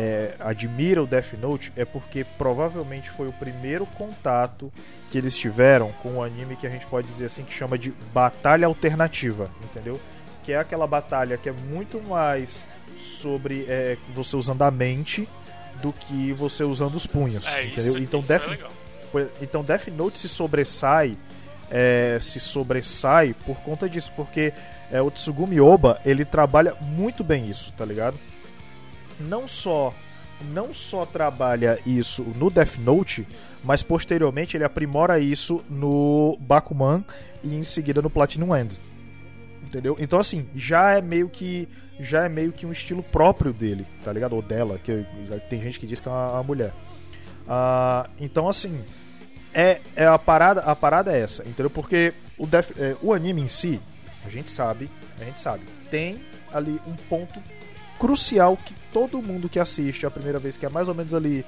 é, admira o Death Note é porque provavelmente foi o primeiro contato que eles tiveram com o anime que a gente pode dizer assim que chama de batalha alternativa, entendeu? Que é aquela batalha que é muito mais sobre é, você usando a mente do que você usando os punhos, É entendeu? isso, então isso Death é. Pois- Então Death Note se sobressai é, se sobressai por conta disso, porque é, o Tsugumi Oba ele trabalha muito bem isso, tá ligado? Não só não só trabalha isso no Death Note, mas posteriormente ele aprimora isso no Bakuman e em seguida no Platinum End. Entendeu? Então assim, já é meio que já é meio que um estilo próprio dele, tá ligado? Ou dela, que tem gente que diz que é uma, mulher. Ah, então assim, é, é a parada a parada é essa entendeu porque o, Death- é, o anime em si a gente sabe a gente sabe tem ali um ponto crucial que todo mundo que assiste a primeira vez que é mais ou menos ali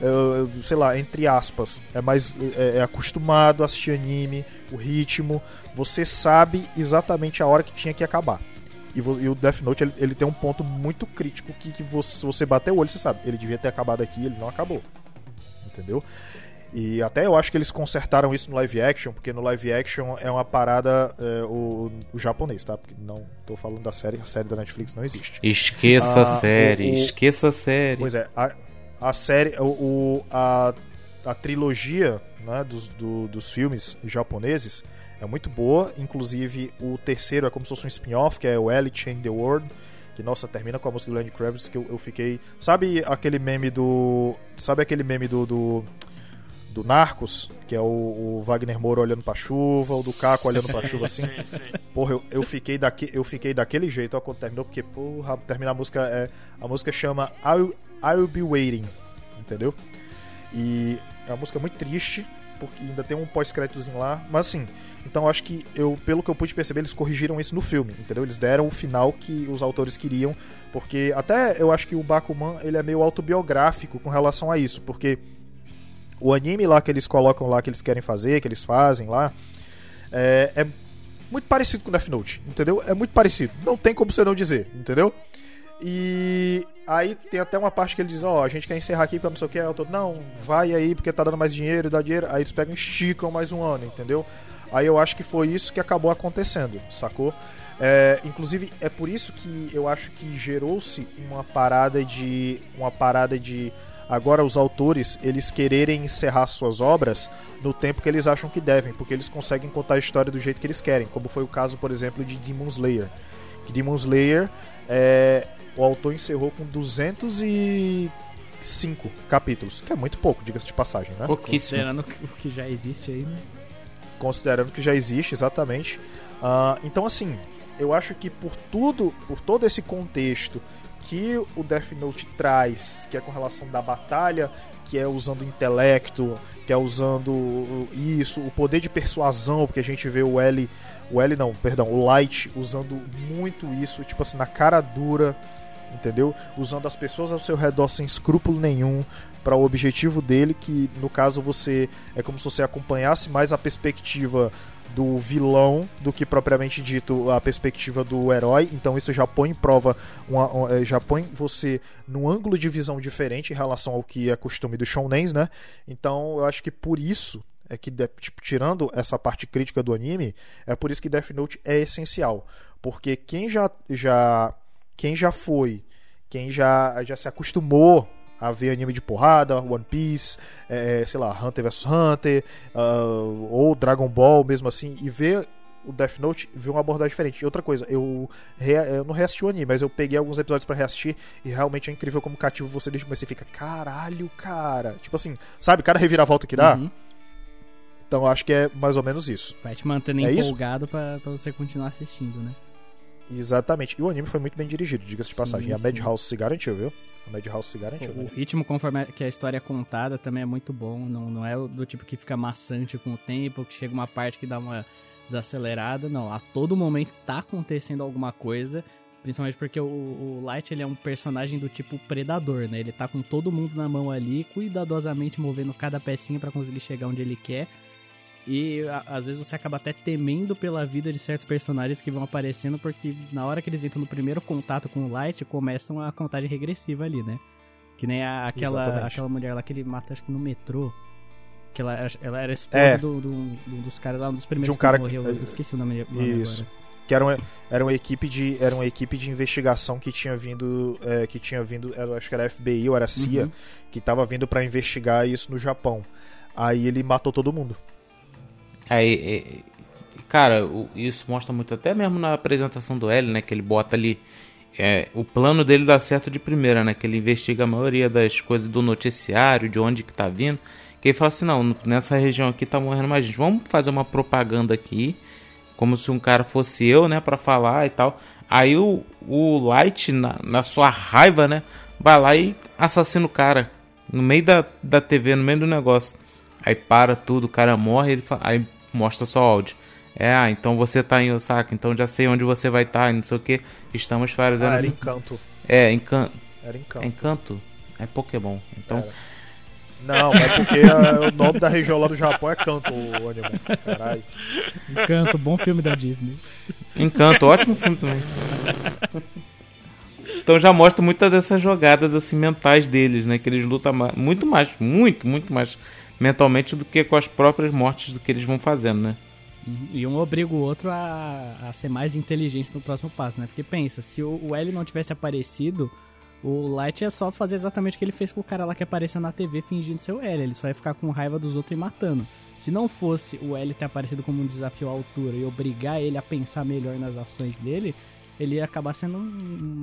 é, sei lá entre aspas é mais é, é acostumado a assistir anime o ritmo você sabe exatamente a hora que tinha que acabar. E, e o Death Note ele, ele tem um ponto muito crítico que, que você, se você bater o olho você sabe ele devia ter acabado aqui ele não acabou. Entendeu E até eu acho que eles consertaram isso no live action, porque no live action é uma parada é, o, o japonês, tá? Porque não tô falando da série, a série da Netflix não existe. Esqueça Ah, a série, o- o- esqueça a série. Pois é, a, a série, o, a, a trilogia né, dos, do- dos filmes japoneses é muito boa. Inclusive, o terceiro é como se fosse um spin-off, que é o Ellie Change the World. Que, nossa, termina com a música do Lenny Kravitz, que eu, eu fiquei... Sabe aquele meme do... Sabe aquele meme do... do do Narcos, que é o, o Wagner Moura olhando pra chuva, o do Caco olhando pra chuva assim. Sim, sim. Porra, eu, eu, fiquei daque, eu fiquei daquele jeito ó, quando terminou, porque, porra, terminar a música é. A música chama I'll, I'll Be Waiting, entendeu? E é uma música muito triste, porque ainda tem um pós-créditozinho lá, mas assim, então acho que eu, pelo que eu pude perceber, eles corrigiram isso no filme, entendeu? Eles deram o final que os autores queriam, porque até eu acho que o Bakuman, ele é meio autobiográfico com relação a isso, porque o anime lá que eles colocam lá, que eles querem fazer, que eles fazem lá, é, é muito parecido com Death Note, entendeu? É muito parecido. Não tem como você não dizer, entendeu? E aí tem até uma parte que ele diz, ó, a gente quer encerrar aqui porque não sei o que, eu tô, não, vai aí porque tá dando mais dinheiro, dá dinheiro, aí eles pegam e esticam mais um ano, entendeu? Aí eu acho que foi isso que acabou acontecendo, sacou? É, inclusive é por isso que eu acho que gerou-se uma parada de uma parada de agora os autores eles quererem encerrar suas obras no tempo que eles acham que devem, porque eles conseguem contar a história do jeito que eles querem, como foi o caso, por exemplo, de Demon Slayer. Que Demon Slayer é, o autor encerrou com 205 capítulos, que é muito pouco, diga-se de passagem, né? Pouquíssimo. Considerando o que- já existe aí, né? considerando que já existe exatamente. Ah, então assim, eu acho que por tudo, por todo esse contexto que o Death Note traz, que é com relação da batalha, que é usando o intelecto, que é usando isso, o poder de persuasão, porque a gente vê o L, o L não, perdão, o Light usando muito isso, tipo assim, na cara dura, entendeu? Usando as pessoas ao seu redor sem escrúpulo nenhum para o objetivo dele, que no caso você é como se você acompanhasse mais a perspectiva do vilão do que propriamente dito a perspectiva do herói. Então isso já põe em prova, uma- uma- eh, já põe você num ângulo de visão diferente em relação ao que é costume do shounens, né? Então eu acho que por isso é que tipo, tirando essa parte crítica do anime, é por isso que Death Note é essencial, porque quem já já quem já foi, quem já já se acostumou a ver anime de porrada, One Piece, é, sei lá, Hunter vs Hunter, ah, ou Dragon Ball, mesmo assim, e ver o Death Note, ver uma abordagem diferente. E outra coisa, eu, eu não reassisti o anime, mas eu peguei alguns episódios pra reassistir e realmente é incrível como cativo você deixa, mas você fica, caralho, cara. Tipo assim, sabe, cada reviravolta que dá? Uhum. Então acho que é mais ou menos isso. Vai te mantendo É empolgado pra você continuar assistindo, né? Exatamente. E o anime foi muito bem dirigido, diga-se de passagem. Sim, e a sim. Madhouse se garantiu, viu? A Madhouse se garantiu. O né? ritmo conforme a- que a história é contada também é muito bom. Não, não é o do tipo que fica maçante com o tempo, que chega uma parte que dá uma desacelerada. Não, a todo momento tá acontecendo alguma coisa. Principalmente porque o, o Light ele é um personagem do tipo predador, né? Ele tá com todo mundo na mão ali, cuidadosamente movendo cada pecinha pra conseguir chegar onde ele quer. E a- às vezes você acaba até temendo pela vida de certos personagens que vão aparecendo, porque na hora que eles entram no primeiro contato com o Light, começam a contagem regressiva ali, né? Que nem a- aquela, Exatamente. aquela mulher lá que ele mata, acho que no metrô. Que ela, ela era esposa É. do, do- do- dos caras lá, um dos primeiros De um cara que que- morreu. Eu esqueci o nome, Isso. agora. Que era uma, era uma equipe de era uma equipe de investigação que tinha vindo é, que tinha vindo eu acho que era FBI ou era CIA Uhum. que tava vindo pra investigar isso no Japão aí ele matou todo mundo Aí, é, cara, isso mostra muito até mesmo na apresentação do L, né? Que ele bota ali. é, o plano dele dá certo de primeira, né? Que ele investiga a maioria das coisas do noticiário, de onde que tá vindo. Que ele fala assim, não, nessa região aqui tá morrendo mais gente. Vamos fazer uma propaganda aqui. Como se um cara fosse eu, né? Pra falar e tal. Aí o, o Light, na, na sua raiva, né? Vai lá e assassina o cara. No meio da, da TV, no meio do negócio. Aí para tudo, o cara morre, ele fa- aí mostra só o áudio. É, ah, então você tá em Osaka, então já sei onde você vai estar, não sei o que. Estamos fazendo. ah, era encanto É, encan... era encanto é encanto. É Pokémon. Então, Era. não é porque é, o nome da região lá do Japão é canto o anime caralho Encanto, bom filme da Disney. Encanto, ótimo filme também. Então já mostra muitas dessas jogadas assim mentais deles, né? Que eles lutam muito mais, muito, muito mais mentalmente do que com as próprias mortes do que eles vão fazendo, né? E um obriga o outro a, a ser mais inteligente no próximo passo, né? Porque pensa, se o, o L não tivesse aparecido, o Light é só fazer exatamente o que ele fez com o cara lá que apareceu na TV fingindo ser o L. Ele só ia ficar com raiva dos outros e matando. Se não fosse o L ter aparecido como um desafio à altura e obrigar ele a pensar melhor nas ações dele, ele ia acabar sendo um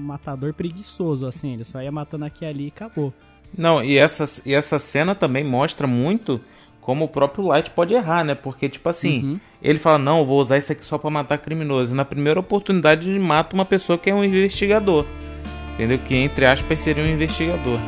matador preguiçoso, assim. Ele só ia matando aqui e ali e acabou. Não, e essa, e essa cena também mostra muito como o próprio Light pode errar, né? Porque, tipo assim, Uhum. ele fala, não, eu vou usar isso aqui só pra matar criminoso. E na primeira oportunidade ele mata uma pessoa que é um investigador. Entendeu? Que, entre aspas, seria um investigador.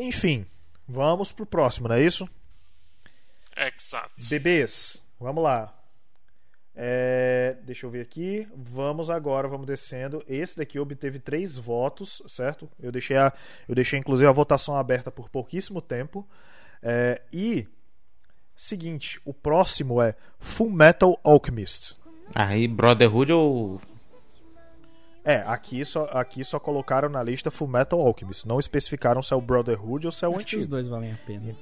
Enfim, vamos pro próximo, não é isso? Exato. Bebês, vamos lá. É, deixa eu ver aqui. Vamos agora, vamos descendo. Esse daqui obteve três votos, certo? Eu deixei, a, eu deixei inclusive a votação aberta por pouquíssimo tempo. É, e seguinte, o próximo é Full Metal Alchemist. Aí, Brotherhood ou. É, aqui só, aqui só colocaram na lista Full Metal Alchemist. Não especificaram se é o Brotherhood ou se é o Acho que os antigo. dois valem a pena.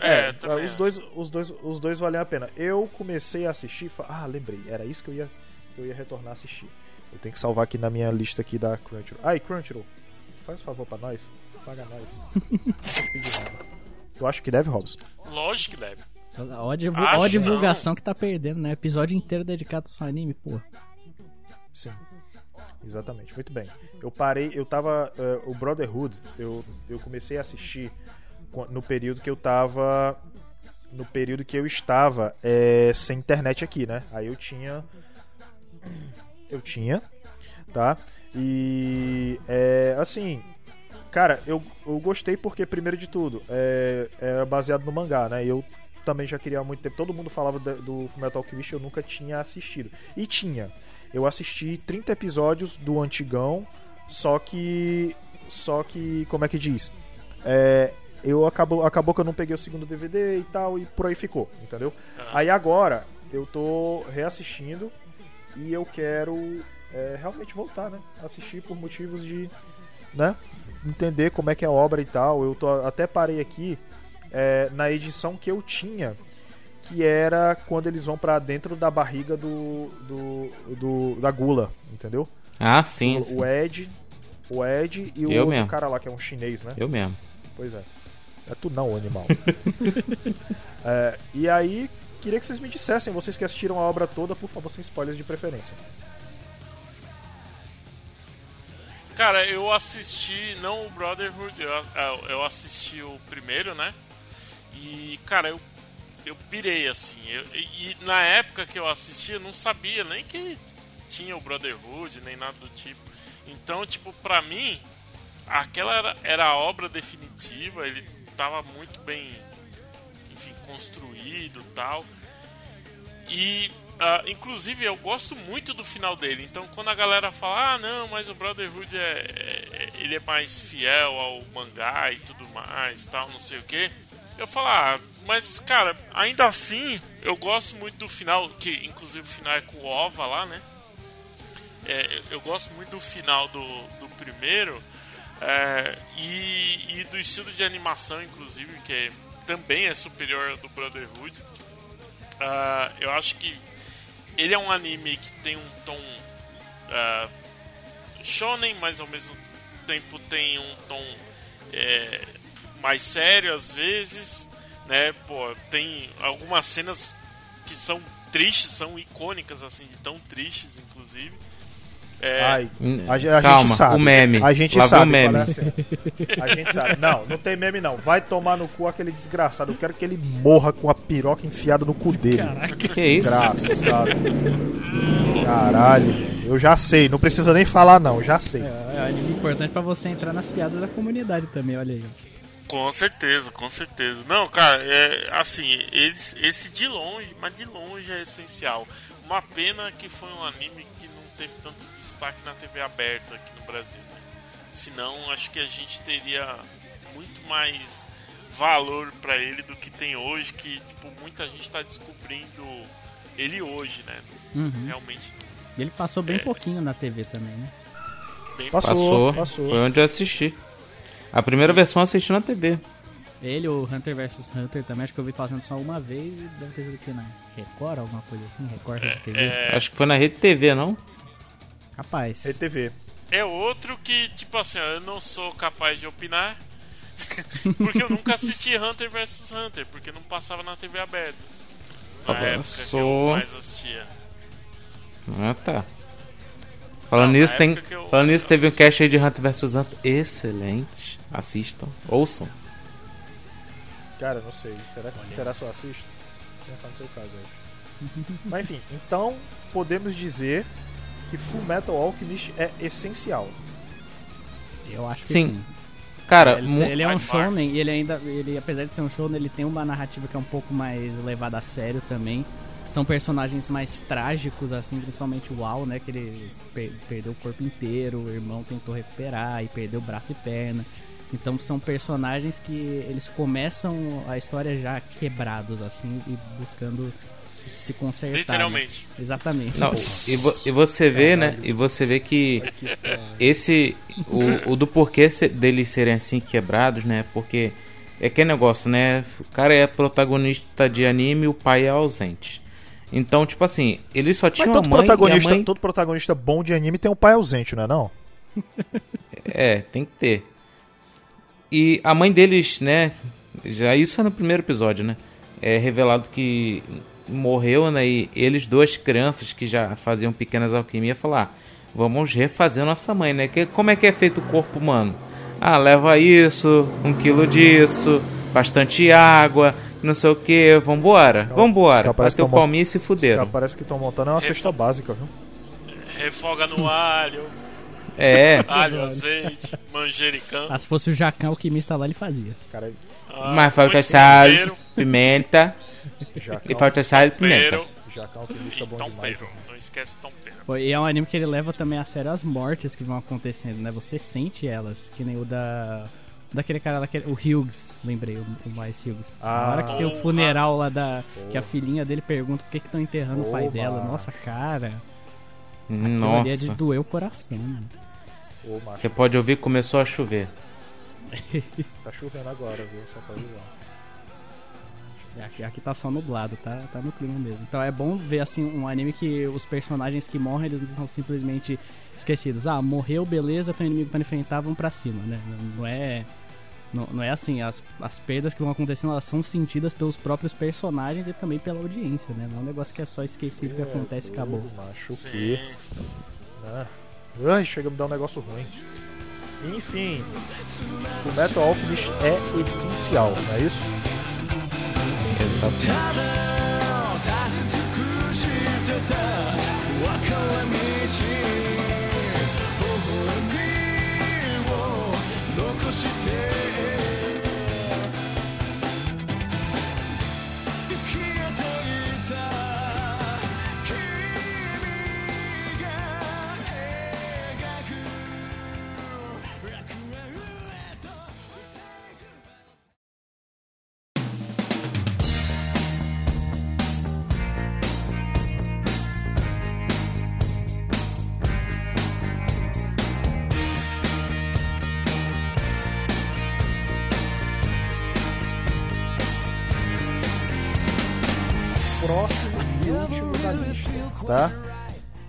É, É, também os dois, os, dois, os dois valem a pena. Eu comecei a assistir. e fa- Ah, lembrei. Era isso que eu ia, que eu ia retornar a assistir. Eu tenho que salvar aqui na minha lista aqui da Crunchyroll. Ai, Crunchyroll, faz um favor pra nós. Paga nós. Tu acha que deve, Robson? Lógico que deve. Ó, divulgação não. que tá perdendo, né? Episódio inteiro dedicado só a anime, pô. Sim. Exatamente, muito bem. Eu parei, eu tava. eh, o Brotherhood, eu, eu comecei a assistir no período que eu tava. No período que eu estava eh, sem internet aqui, né? Aí eu tinha. Eu tinha, tá? E. É, assim. Cara, eu, eu gostei porque, primeiro de tudo, é, era baseado no mangá, né? E eu também já queria há muito tempo. Todo mundo falava da- do Fullmetal Alchemist, eu nunca tinha assistido. E tinha. Eu assisti 30 episódios do antigão, só que. Só que. Como é que diz? É, eu acabou, acabou que eu não peguei o segundo DVD e tal, e por aí ficou, entendeu? Aí agora eu tô reassistindo e eu quero é, realmente voltar, né? Assistir por motivos de. né? Entender como é que é a obra e tal. Eu tô, até parei aqui é, na edição que eu tinha que era quando eles vão pra dentro da barriga do, do, do- da gula, entendeu? Ah, sim. o, sim. o Ed, o Ed e o Eu outro mesmo. cara lá que é um chinês, né? Eu mesmo. Pois é. É tu não, animal. É, e aí, queria que vocês me dissessem, vocês que assistiram a obra toda, por favor, sem spoilers de preferência. Cara, eu assisti, não o Brotherhood, eu, eu- eu assisti o primeiro, né? E, cara, eu, eu pirei, assim. Eu- e, na época que eu assisti, eu não sabia nem que tinha o Brotherhood, nem nada do tipo. Então, tipo, pra mim, aquela era, era a obra definitiva, ele tava muito bem, enfim, construído tal. E, ah, inclusive, eu gosto muito do final dele. Então, quando a galera fala, ah, não, mas o Brotherhood é, é- ele é mais fiel ao mangá e tudo mais, tal, não sei o que. Eu falo, ah, mas, cara, ainda assim, eu gosto muito do final, que inclusive o final é com o Ova lá, né? É, eu gosto muito do final do, do primeiro é, e, e do estilo de animação, inclusive, que é- também é superior ao do Brotherhood. Ah, eu acho que ele é um anime que tem um tom ah, shonen, mas ao mesmo tempo tem um tom é, mais sério às vezes, né? Pô, tem algumas cenas que são tristes, são icônicas assim, de tão tristes, inclusive. É, Ai, Hum, a, a calma, gente sabe. o meme. A gente Lá sabe. o meme. qual é a cena. A gente sabe. Não, não tem meme não. Vai tomar no cu aquele desgraçado. Eu quero que ele morra com a piroca enfiada no cu dele. Que isso? Desgraçado. Caralho. Eu já sei. Não precisa nem falar não. Já sei. É, é anime importante pra você entrar nas piadas da comunidade também, olha aí. Com certeza, com certeza. Não, cara, é assim, eles, esse de longe, mas de longe é essencial. Uma pena que foi um anime que não teve tanto destaque na TV aberta aqui no Brasil. Né? Senão, acho que a gente teria muito mais valor pra ele do que tem hoje, que tipo, muita gente está descobrindo ele hoje, né? Uhum. Realmente E ele passou bem É. pouquinho na TV também, né? bem Passou, Passou. passou. Foi onde eu assisti. A primeira versão eu assisti na TV. Ele, o Hunter vs Hunter também, acho que eu vi passando só uma vez e deve ter sido aqui na Record, alguma coisa assim, Record da TV. É, Acho que foi na Rede TV, não? Capaz. RTV. é outro que, tipo assim, ó, eu não sou capaz de opinar. porque eu nunca assisti Hunter vs Hunter, porque não passava na TV aberta. assim, Na Agora época que eu sou- mais assistia. Ah, tá. Falando nisso, tem, eu- falando nisso, teve um cast aí de Hunter vs Hunter excelente. Assistam, ouçam. Cara, não sei. Será que será só assisto? Pensar no seu caso aí. Mas enfim, então podemos dizer que Full Metal Alchemist é essencial. Eu acho que Sim. sim. Cara, Ele, ele é um shonen e ele ainda, ele, apesar de ser um shonen, ele tem uma narrativa que é um pouco mais levada a sério também. São personagens mais trágicos, assim, principalmente o Al, né? Que ele per- perdeu o corpo inteiro, o irmão tentou recuperar e perdeu braço e perna. Então são personagens que eles começam a história já quebrados, assim, e buscando se consertar. né? Literalmente. Exatamente. Não, e, vo- e você vê, né? E você vê que esse. O, o do porquê deles serem assim quebrados, né? Porque é que negócio, né? O cara é protagonista de anime e o pai é ausente. Então, tipo assim, ele só tinha uma todo mãe protagonista, mãe. todo protagonista bom de anime tem um pai ausente, não é não? É, tem que ter. E a mãe deles, né? Já isso é no primeiro episódio, né? É revelado que morreu, né? E eles, duas crianças que já faziam pequenas alquimias, falaram: ah, vamos refazer nossa mãe, né? Que, como é que é feito o corpo humano? Ah, leva isso, um quilo disso, bastante água, não sei o que, vambora, vambora. Bateu tão mon- palminha e se fuderam. caras parece que estão montando é uma cesta básica, viu? Refoga no alho, É, alho, azeite, manjericão. Ah, se fosse o Jacan alquimista lá, ele fazia. Cara, ah, mas falta sal, pimenta, já e falta sal e pimenta. é um alquimista e bom demais. né? Não esquece tempero. Pô, E é um anime que ele leva também a sério as mortes que vão acontecendo, né? Você sente elas, que nem o da. Daquele cara lá, que- o Hughes, lembrei, o, o mais Hughes. Ah. Na hora que tem o Porra. funeral lá da. Que a filhinha dele pergunta por que estão enterrando o pai Porra. dela. Nossa, cara. Aquilo Nossa. ali é de doer o coração, mano. Ô, Você pode ouvir que começou a chover. tá chovendo agora, viu? Só pra avisar. E Aqui, aqui tá só nublado, tá, tá no clima mesmo. Então é bom ver assim um anime que os personagens que morrem, eles não são simplesmente esquecidos. Ah, morreu, beleza, tem um inimigo pra enfrentar, vamos pra cima, né? Não é. Não, não é assim, as, as perdas que vão acontecendo, elas são sentidas pelos próprios personagens e também pela audiência, né? Não é um negócio que é só esquecido que acontece e acabou. Macho, Sim. quê? Ah. Ai, chega a me dar um negócio ruim. Enfim, o Metal Alchemist é essencial, não é isso? Exato. Tá?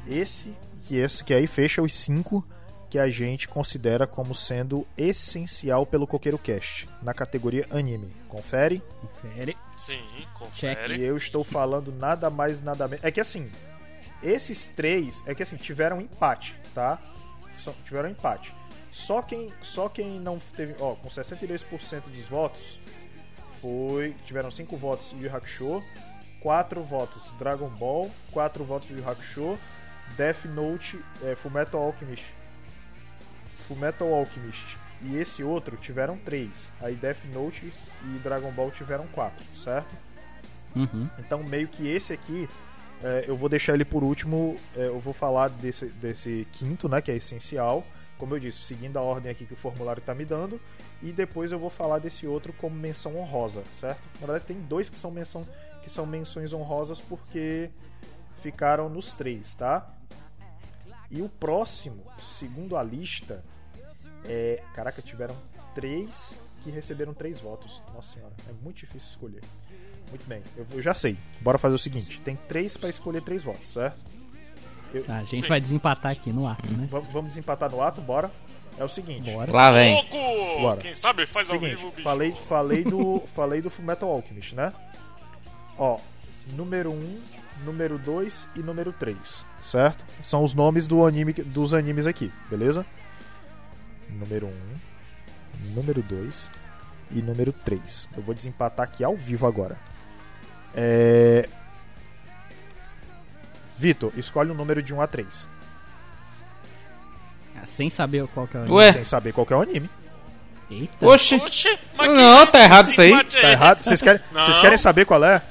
Esse que esse que aí fecha os cinco que a gente considera como sendo essencial pelo Coqueiro Cast na categoria anime. Confere? Confere. Sim, E confere. eu estou falando nada mais nada menos. É que assim, esses três é que assim tiveram empate, tá? Só tiveram empate. Só quem, só quem não teve, ó, com 62% dos votos foi tiveram cinco votos Yu Hakusho, quatro votos Dragon Ball, quatro votos Yu Yu Hakusho, Death Note, é, Fullmetal Alchemist, Fullmetal Alchemist e esse outro tiveram três. Aí Death Note e Dragon Ball tiveram quatro, certo? Uhum. Então, meio que esse aqui, é, eu vou deixar ele por último. é, eu vou falar desse, desse quinto, né? Que é essencial. Como eu disse, seguindo a ordem aqui que o formulário tá me dando. E depois eu vou falar desse outro como menção honrosa, certo? Na verdade, tem dois que são, menção, que são menções honrosas porque ficaram nos três, tá? E o próximo, segundo a lista, é. Caraca, tiveram três que receberam três votos. Nossa senhora, é muito difícil escolher. Muito bem, eu, eu já sei. Bora fazer o seguinte: tem três pra escolher três votos, certo? Tá, a gente Sim. vai desempatar aqui no ato, né? Va- vamos desempatar no ato, bora. É o seguinte. Bora. Lá vem. Louco! Bora. Quem sabe faz ao Seguinte, vivo, bicho. falei, falei do falei do Fullmetal Alchemist, né? Ó, número 1, um, número 2 e número 3, certo? São os nomes do anime, dos animes aqui, beleza? Número 1, um, número 2 e número 3. Eu vou desempatar aqui ao vivo agora. É... Vitor, escolhe um número de 1 a 3, Ah, Sem saber qual que é o Ué, sem saber qual que é o anime. Eita. oxe. Oxe, mas Não, tá errado isso aí. Tá errado? Vocês querem, vocês querem saber qual é?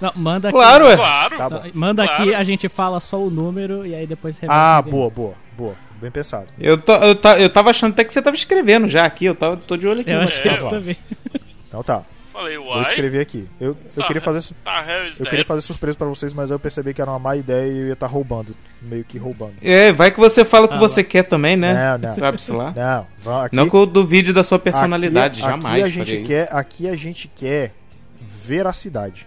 Não, manda aqui. Claro, ué. Claro. Tá bom. Manda Claro. aqui, a gente fala só o número e aí depois Ah, boa, boa, boa. Bem pensado. Eu, tô, eu, ta- eu tava achando até que você tava escrevendo já aqui. Eu tava, tô de olho aqui. Eu acho que É, também. Então tá. Falei, Vou uai. escrever aqui. Eu, eu Tá, queria fazer Tá, eu queria fazer surpresa pra vocês, mas aí eu percebi que era uma má ideia e eu ia estar roubando, meio que roubando. É, vai que você fala o que Ah, você quer também, né? Não, não. Sabe-se lá. Não, aqui. Não que eu duvide da sua personalidade, aqui, jamais. Aqui a gente quer, isso. aqui a gente quer veracidade.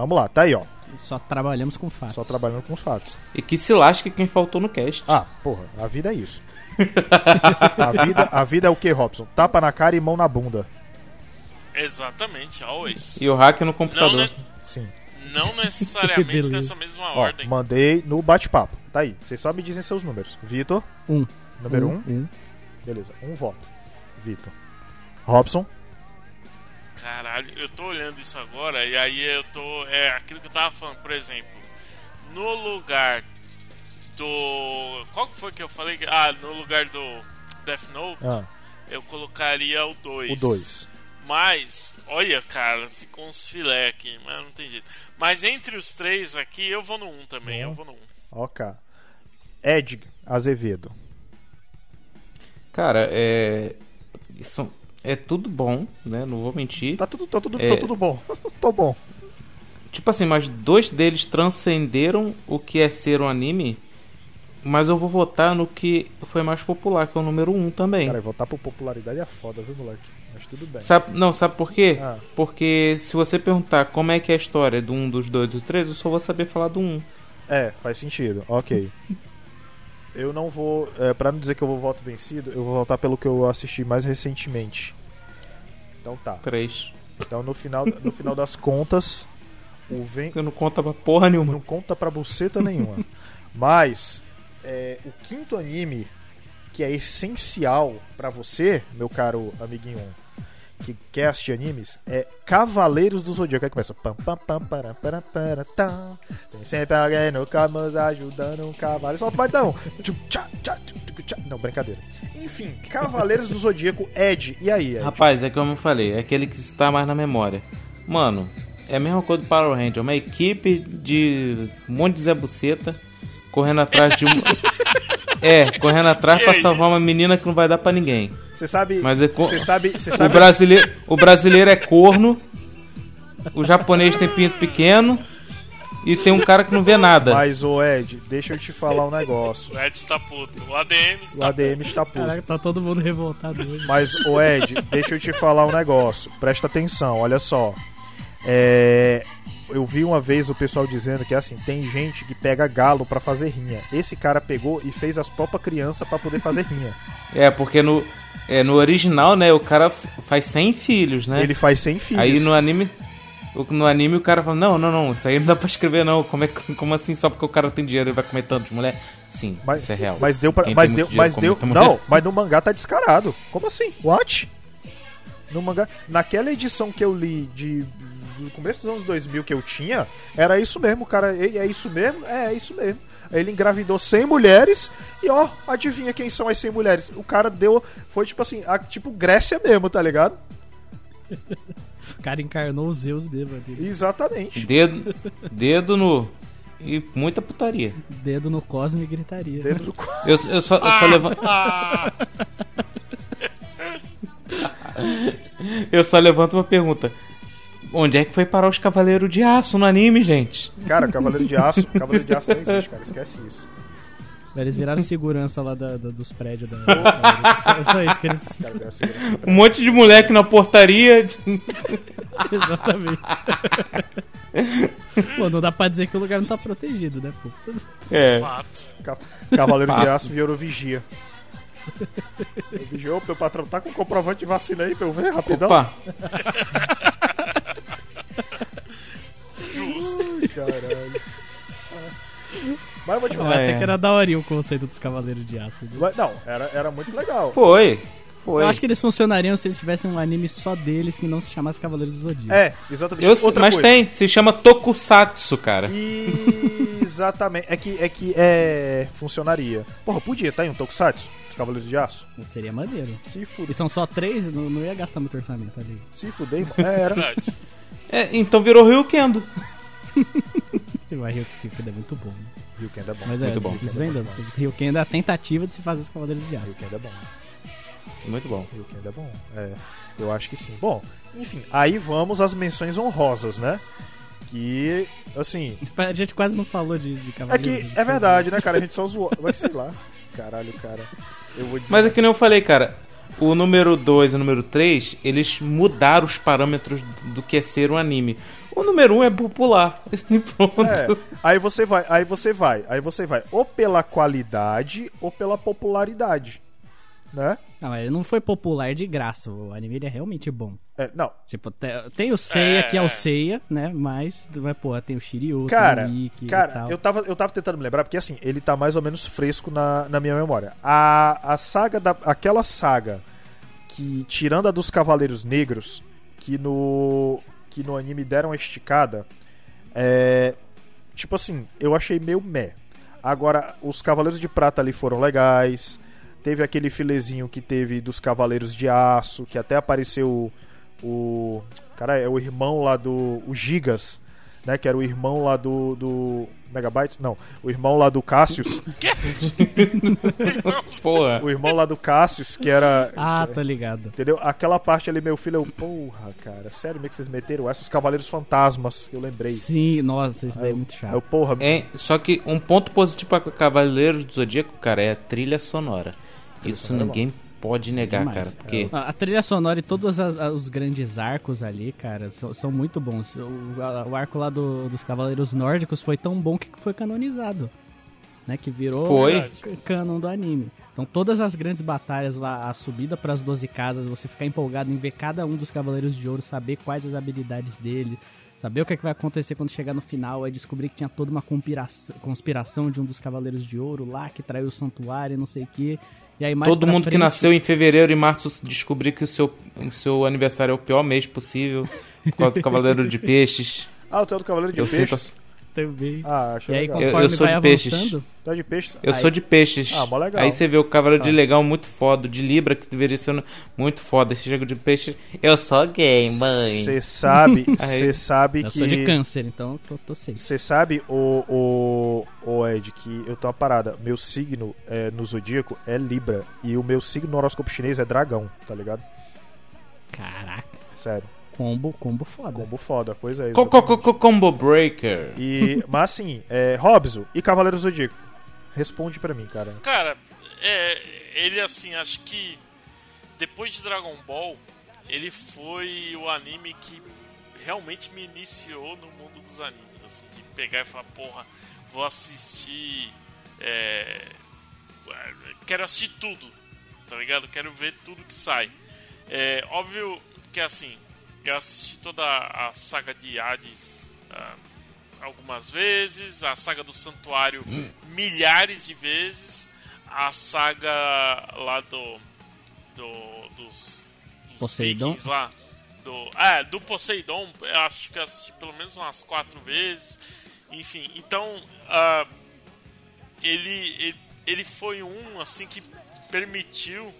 Vamos lá, tá aí, ó. Só trabalhamos com fatos. Só trabalhando com os fatos. E que se lasque quem faltou no cast. Ah, porra, a vida é isso. a vida, a vida é o que, Robson? Tapa na cara e mão na bunda. Exatamente, always. E o hack no Não, computador. ne- Sim. não necessariamente nessa mesma Ó, ordem. mandei no bate-papo. Tá aí. Vocês só me dizem seus números. Vitor, Um. número 1. Um, um. Beleza, um voto. Vitor. Robson. Caralho, eu tô olhando isso agora e aí eu tô. É aquilo que eu tava falando, por exemplo. No lugar do. Qual que foi que eu falei? Ah, no lugar do Death Note, Ah, eu colocaria o 2. o 2. Mas, olha, cara, ficou uns filé aqui, mas não tem jeito. Mas entre os três aqui, eu vou no 1 um também, eu vou no 1. Um. Ok. Ed Azevedo. Cara, é. Isso é tudo bom, né? Não vou mentir. Tá tudo, tá tudo, É. tá tudo bom. Tô bom. Tipo assim, mas dois deles transcenderam o que é ser um anime. Mas eu vou votar no que foi mais popular, que é o número um também. Cara, votar por popularidade é foda, viu, moleque? Mas tudo bem. Sabe, não, sabe por quê? Ah. Porque se você perguntar como é que é a história do 1, dos 2 dos 3, eu só vou saber falar do 1. É, faz sentido. Ok. Eu não vou. É, pra não dizer que eu vou voto vencido, eu vou votar pelo que eu assisti mais recentemente. Então tá. 3. Então no final, no final das contas, o ven... Eu não conta pra porra nenhuma. não conta pra buceta nenhuma. Mas é, o quinto anime que é essencial pra você, meu caro amiguinho que quer assistir animes, é Cavaleiros do Zodíaco. Aí começa. Pam, pam, pam, para, para, para, tam. Tem sempre alguém no Camus ajudando um cavalo. Solta o baitão. Não, brincadeira. Enfim, Cavaleiros do Zodíaco, Ed. E aí, Ed? Rapaz, é como eu falei, é aquele que está mais na memória. Mano, é a mesma coisa do Power Ranger, uma equipe de um monte de Zé Buceta correndo atrás de um. é, correndo atrás pra Que salvar uma menina que não vai dar pra ninguém. Você sabe. Mas é co- Você sabe. Você O sabe. brasileiro, o brasileiro é corno, o japonês tem pinto pequeno e tem um cara que não vê nada. Mas, ô Ed, deixa eu te falar um negócio. O Ed tá puto. O ADM O está ADM está puto. Caraca, tá todo mundo revoltado hoje. Mas, ô Ed, deixa eu te falar um negócio. Presta atenção, olha só. É, Eu vi uma vez o pessoal dizendo que assim, tem gente que pega galo pra fazer rinha. Esse cara pegou e fez as próprias crianças pra poder fazer rinha. É, porque no, é, no original, né, o cara faz 100 filhos, né? Ele faz sem filhos. Aí no anime, no anime o cara fala, não, não, não, isso aí não dá pra escrever não. Como, é, como assim só porque o cara tem dinheiro ele vai comer tanto de mulher? Sim, Mas, isso é real. mas deu pra, Quem mas deu, mas deu, não, mas no mangá tá descarado. Como assim? What? No mangá, naquela edição que eu li de do começo dos anos 2000 que eu tinha, era isso mesmo, cara, é, é isso mesmo? É, é isso mesmo. Ele engravidou 100 mulheres e ó, adivinha quem são as 100 mulheres? O cara deu, foi tipo assim, a- tipo Grécia mesmo, tá ligado? O cara encarnou os Zeus mesmo ali. Exatamente. Dedo, dedo no. E muita putaria. Dedo no cosmo e gritaria. Dentro do cu. Eu, eu só, eu só levanto. eu só levanto uma pergunta. Onde é que foi parar os Cavaleiros de Aço no anime, gente? Cara, Cavaleiro de Aço, Cavaleiro de Aço não existe, cara, esquece isso. Eles viraram segurança lá da- da- dos prédios da. só, só isso que eles. Um monte de moleque na portaria. Exatamente. Pô, não dá pra dizer que o lugar não tá protegido, né, pô? É. Fato. Ca- Cavaleiro de Fato. Aço virou vigia. Ô, meu patrão, tá com comprovante de vacina aí pra eu ver rapidão? Opa, Caralho. Mas eu vou te falar. É. Até que era daorinha o conceito dos Cavaleiros de Aço. né? Não, era, era muito legal. foi. Foi. Eu acho que eles funcionariam se eles tivessem um anime só deles que não se chamasse Cavaleiros do Zodíaco. É, exatamente. Eu- Outra mas coisa. tem, se chama Tokusatsu, cara. E- Exatamente. É que, é que é. Funcionaria. Porra, podia, tá aí um Tokusatsu? Os Cavaleiros de Aço? Seria maneiro. Se E fuder. são só três, não, não ia gastar muito orçamento ali. Se fuder. É, era. É, então virou Ryukendo. Eu o é muito bom. Né? Ryukendo é bom. Mas é, Muito bom. desvendando. Ryukendo é a tentativa de se fazer os Cavaleiros de Aço. Ryukendo é bom. Muito bom. Ryukendo é bom. É, eu acho que sim. Bom, enfim, aí vamos às menções honrosas, né? Que, assim. A gente quase não falou de, de É Cavaleiros. que é verdade, né, cara? A gente só zoou. Mas sei lá. Caralho, cara. Eu vou dizer. Mas é que nem eu falei, cara. O número 2 e o número 3, eles mudaram os parâmetros do que é ser um anime. O número 1 um é popular. E pronto. É, aí você vai, aí você vai, aí você vai ou pela qualidade ou pela popularidade, né? Não, ele não foi popular de graça. O anime ele é realmente bom. É, não, Tipo, te- tem o Seiya, É. que é o Seiya, né? Mas, mas pô, tem o Shiryu, cara, tem o Ikki e cara, tal. eu tava, eu tava tentando me lembrar porque assim ele tá mais ou menos fresco na, na minha memória. A, a saga da, aquela saga que tirando a dos Cavaleiros Negros, que no que no anime deram uma esticada, é tipo assim, eu achei meio meh. Agora, os Cavaleiros de Prata ali foram legais. Teve aquele filezinho que teve dos Cavaleiros de Aço, que até apareceu o. o cara, é o irmão lá do. O Gigas, né? Que era o irmão lá do. do Megabytes? Não, o irmão lá do Cassius. Porra. o irmão lá do Cassius, que era. Ah, tô ligado. Entendeu? Aquela parte ali, meu filho, eu. Porra, cara, sério mesmo que vocês meteram essa? Os Cavaleiros Fantasmas, eu lembrei. Sim, nossa, isso daí é muito chato. eu, porra, É, só que um ponto positivo para Cavaleiros do Zodíaco, cara, é a trilha sonora. Isso sonora é ninguém pode negar, Demais. cara. Porque A, a trilha sonora e todos as- os grandes arcos ali, cara, são, são muito bons. O, a- o arco lá do- dos Cavaleiros Nórdicos foi tão bom que foi canonizado. Né, que virou Foi. canon do anime. Então todas as grandes batalhas lá, a subida para as 12 casas, você ficar empolgado em ver cada um dos Cavaleiros de Ouro, saber quais as habilidades dele, saber o que, é que vai acontecer quando chegar no final, aí descobrir que tinha toda uma conspiração, conspiração de um dos Cavaleiros de Ouro lá, que traiu o santuário, não sei o que. E aí mais todo mundo que frente- nasceu em fevereiro e março descobrir que o seu, o seu aniversário é o pior mês possível. Por causa do Cavaleiro de Peixes. Ah, o teu do Cavaleiro de Eu sinto. Peixes. a- também. Ah, achei E aí, legal. Eu- conforme sou vai de peixes. é de peixes? Eu Aí- sou de peixes. Ah, mó legal. Aí você vê o Cavaleiro de Legal muito foda, de Libra, que deveria ser muito foda. Esse jogo de peixe. Eu sou gay, mãe. Você sabe, você sabe eu que. sou de câncer, então tô, tô safe. Você sabe, o, o, o Ed, que eu tenho uma parada. Meu signo é, no zodíaco é Libra. E o meu signo no horóscopo chinês é dragão, tá ligado? Caraca, Sério. Combo, combo foda. Combo foda, pois é. Co- co- co- Combo Breaker. E, mas assim, é, Robson e Cavaleiro Zodíaco. Responde pra mim, cara. Cara, é, ele assim, acho que depois de Dragon Ball, ele foi o anime que realmente me iniciou no mundo dos animes, assim, de pegar e falar, porra, vou assistir. é, quero assistir tudo, tá ligado? Quero ver tudo que sai. É óbvio que assim, eu assisti toda a saga de Hades ah, algumas vezes, a saga do Santuário milhares de vezes, a saga lá do. do dos, dos Poseidon? Lá. Do, é, do Poseidon, eu acho que assisti pelo menos umas quatro vezes. Enfim, então. ah, ele, ele, ele foi um, assim, que permitiu.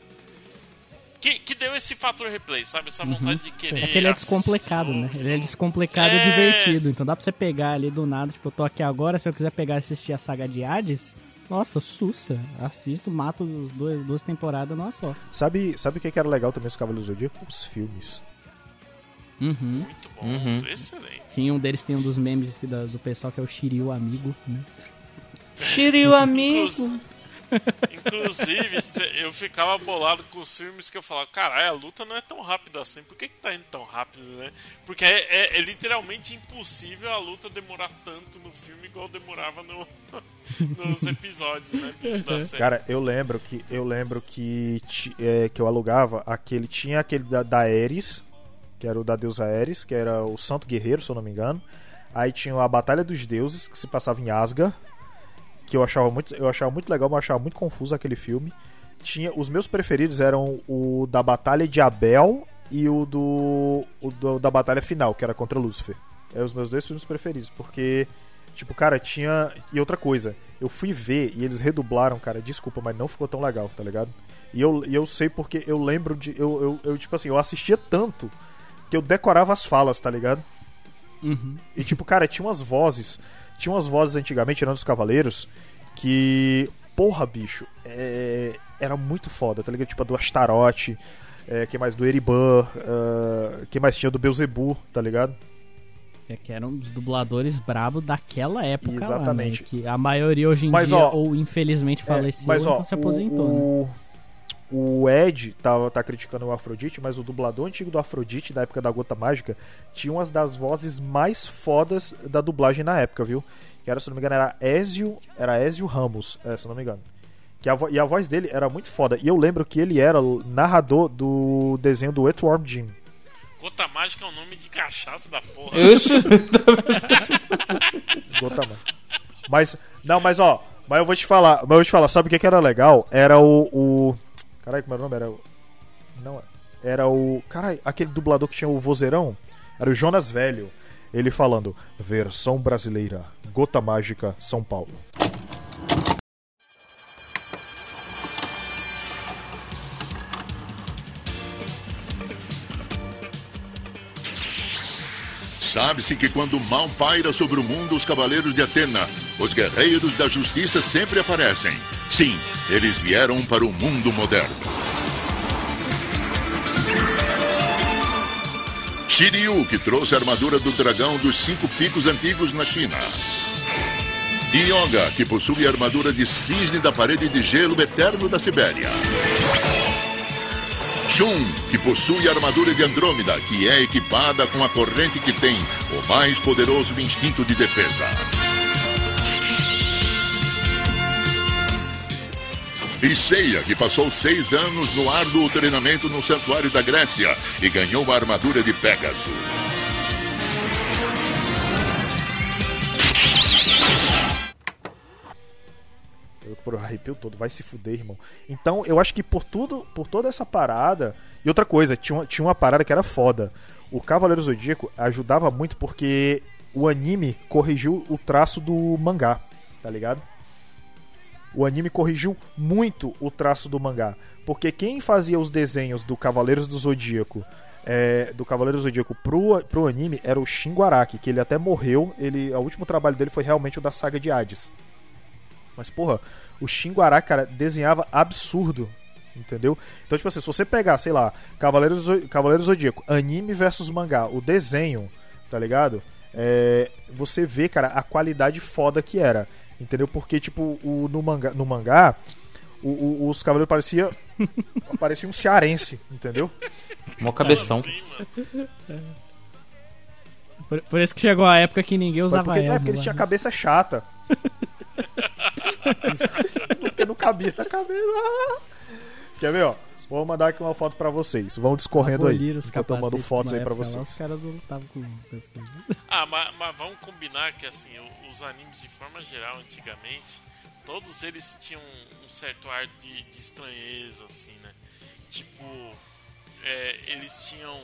Que, que deu esse fator replay, sabe? Essa vontade de querer. É que ele é descomplicado, de né? Ele é novo. descomplicado e É. divertido. Então dá pra você pegar ali do nada, tipo, eu tô aqui agora, se eu quiser pegar e assistir a saga de Hades, nossa, sussa. Assisto, mato os dois, duas temporadas numa só. Sabe, sabe o que era legal também os Cavaleiros do Zodíaco? Os filmes. Uhum. Muito bom, excelente. Sim, um deles tem um dos memes do pessoal que é o Shiryu Amigo, né? Shiryu amigo. Inclus- Inclusive, eu ficava bolado com os filmes que eu falava, caralho, a luta não é tão rápida assim, por que, que tá indo tão rápido, né? Porque é, é- é literalmente impossível a luta demorar tanto no filme igual demorava no, nos episódios, né, bicho. Cara, eu lembro que eu lembro que, é, que eu alugava aquele. Tinha aquele da, da Ares, que era o da deusa Ares, que era o Santo Guerreiro, se eu não me engano. Aí tinha a Batalha dos Deuses, que se passava em Asgard, que eu achava muito, eu achava muito legal, mas eu achava muito confuso aquele filme. Tinha os meus preferidos eram o da Batalha de Abel e o do, o do- da Batalha Final, que era contra Lúcifer. É os meus dois filmes preferidos, porque tipo, cara, tinha e outra coisa, eu fui ver e eles redublaram, cara, desculpa, mas não ficou tão legal, tá ligado? E eu, e eu sei porque eu lembro de eu, eu, eu tipo assim, eu assistia tanto que eu decorava as falas, tá ligado? Uhum. E tipo, cara, tinha umas vozes. Tinha umas vozes antigamente, tirando os cavaleiros, que. Porra, bicho, é, era muito foda, tá ligado? Tipo, a do Astarote, é, que mais? Do Eriban, uh, que mais tinha do Beuzebu, tá ligado? É que eram os dubladores brabos daquela época Exatamente. lá, né? Que a maioria hoje em Mas, dia, ó, ou infelizmente É, faleceu, mas ó, então se aposentou, né? o, o, o Ed tá, tá criticando o Afrodite, mas o dublador antigo do Afrodite, da época da Gota Mágica, tinha umas das vozes mais fodas da dublagem na época, viu? Que era, se não me engano, era Ezio, era Ezio Ramos, é, se não me engano. Que a, e a voz dele era muito foda. E eu lembro que ele era o narrador do desenho do Earthworm Jim. Gota Mágica é o nome de cachaça da porra. Isso. Gota Mágica. Mas, não, mas ó, mas eu vou te falar, mas eu vou te falar, sabe o que, que era legal? Era o. o... Caralho, como era o nome? Era o. Não, era o. Caralho, aquele dublador que tinha o vozeirão. Era o Jonas Velho. Ele falando, versão brasileira, Gota Mágica, São Paulo. Sabe-se que quando o mal paira sobre o mundo, os cavaleiros de Atena, os guerreiros da justiça sempre aparecem. Sim, eles vieram para o mundo moderno. Shiryu, que trouxe a armadura do dragão dos cinco picos antigos na China. Yoga, que possui a armadura de cisne da parede de gelo eterno da Sibéria. Shun, que possui a armadura de Andrômeda, que é equipada com a corrente que tem o mais poderoso instinto de defesa. E Seiya, que passou seis anos no árduo treinamento no santuário da Grécia e ganhou a armadura de Pégaso. Eu arrepio todo, vai se fuder, irmão. Então, eu acho que por tudo, por toda essa parada. E outra coisa, tinha uma, tinha uma parada que era foda. O Cavaleiro Zodíaco ajudava muito porque o anime corrigiu o traço do mangá, tá ligado? O anime corrigiu muito o traço do mangá. Porque quem fazia os desenhos do Cavaleiros do Zodíaco, é, do Cavaleiro Zodíaco pro, pro anime, era o Shingo Araki, que ele até morreu. Ele, o último trabalho dele foi realmente o da saga de Hades. Mas, porra, o Araki, cara, desenhava absurdo. Entendeu? Então, tipo assim, se você pegar, sei lá, Cavaleiros, Cavaleiros Zodíaco, anime versus mangá, o desenho, tá ligado? É, você vê, cara, a qualidade foda que era. Entendeu? Porque, tipo, o, no mangá, no mangá o- o- os Cavaleiros pareciam parecia um cearense, entendeu? Mó cabeção. Por, por isso que chegou a época que ninguém Mas usava porque, é, porque eles tinham a né? cabeça chata. porque não cabia na cabeça. Quer ver, ó? Vou mandar aqui uma foto pra vocês. Vão discorrendo aí. Aboliram os Enquanto eu mando capacetes fotos aí pra lá, vocês. Os caras não estavam com coisas. Ah, mas, mas vamos combinar que assim, os animes de forma geral, antigamente, todos eles tinham um certo ar de, de estranheza, assim, né? Tipo, é, eles tinham